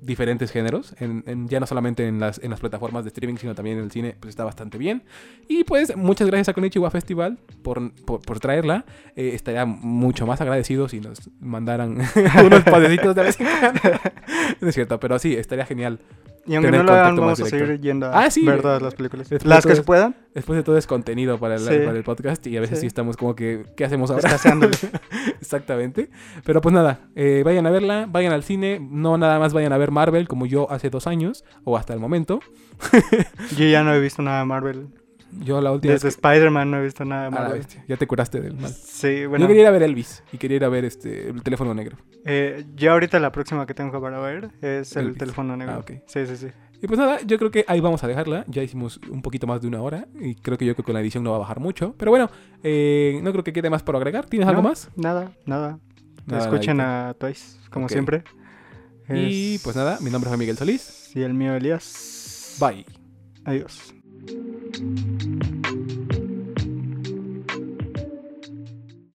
diferentes géneros, en, en- ya no solamente en las, en las plataformas de streaming, sino también en el cine, pues está bastante bien. Y pues muchas gracias a Konichiwa Festival por, por, por traerla. Eh, estaría mucho más agradecido si nos mandaran unos pasecitos de vez en cuando. No es cierto, pero sí, estaría genial. Y aunque tener no lo hagan, vamos a seguir yendo a Ah, sí. ver todas las películas. Después Las que es- se puedan, Después de todo es contenido para el, Sí. para el podcast y a veces sí. Sí. estamos como que, ¿qué hacemos ahora? Exactamente. Pero pues nada, eh, vayan a verla, vayan al cine, no nada más vayan a ver Marvel como yo hace dos años o hasta el momento. Yo ya no he visto nada de Marvel. Yo la última Desde vez Spider-Man no he visto nada que- a la malo. ya te curaste del mal. Sí, bueno. Yo quería ir a ver Elvis y quería ir a ver este el teléfono negro. eh, yo ahorita la próxima que tengo para ver es el Elvis. teléfono negro. Ah, ok. Sí, sí, sí. Y pues nada, yo creo que ahí vamos a dejarla. Ya hicimos un poquito más de una hora y creo que yo creo que con la edición no va a bajar mucho. Pero bueno, eh, no creo que quede más por agregar. ¿Tienes algo No, más? Nada, nada. Nada, Escuchen a Twice, como Ok. siempre. Y Es- pues nada, mi nombre es Miguel Solís. Y el mío, Elías. Bye. Adiós. thank you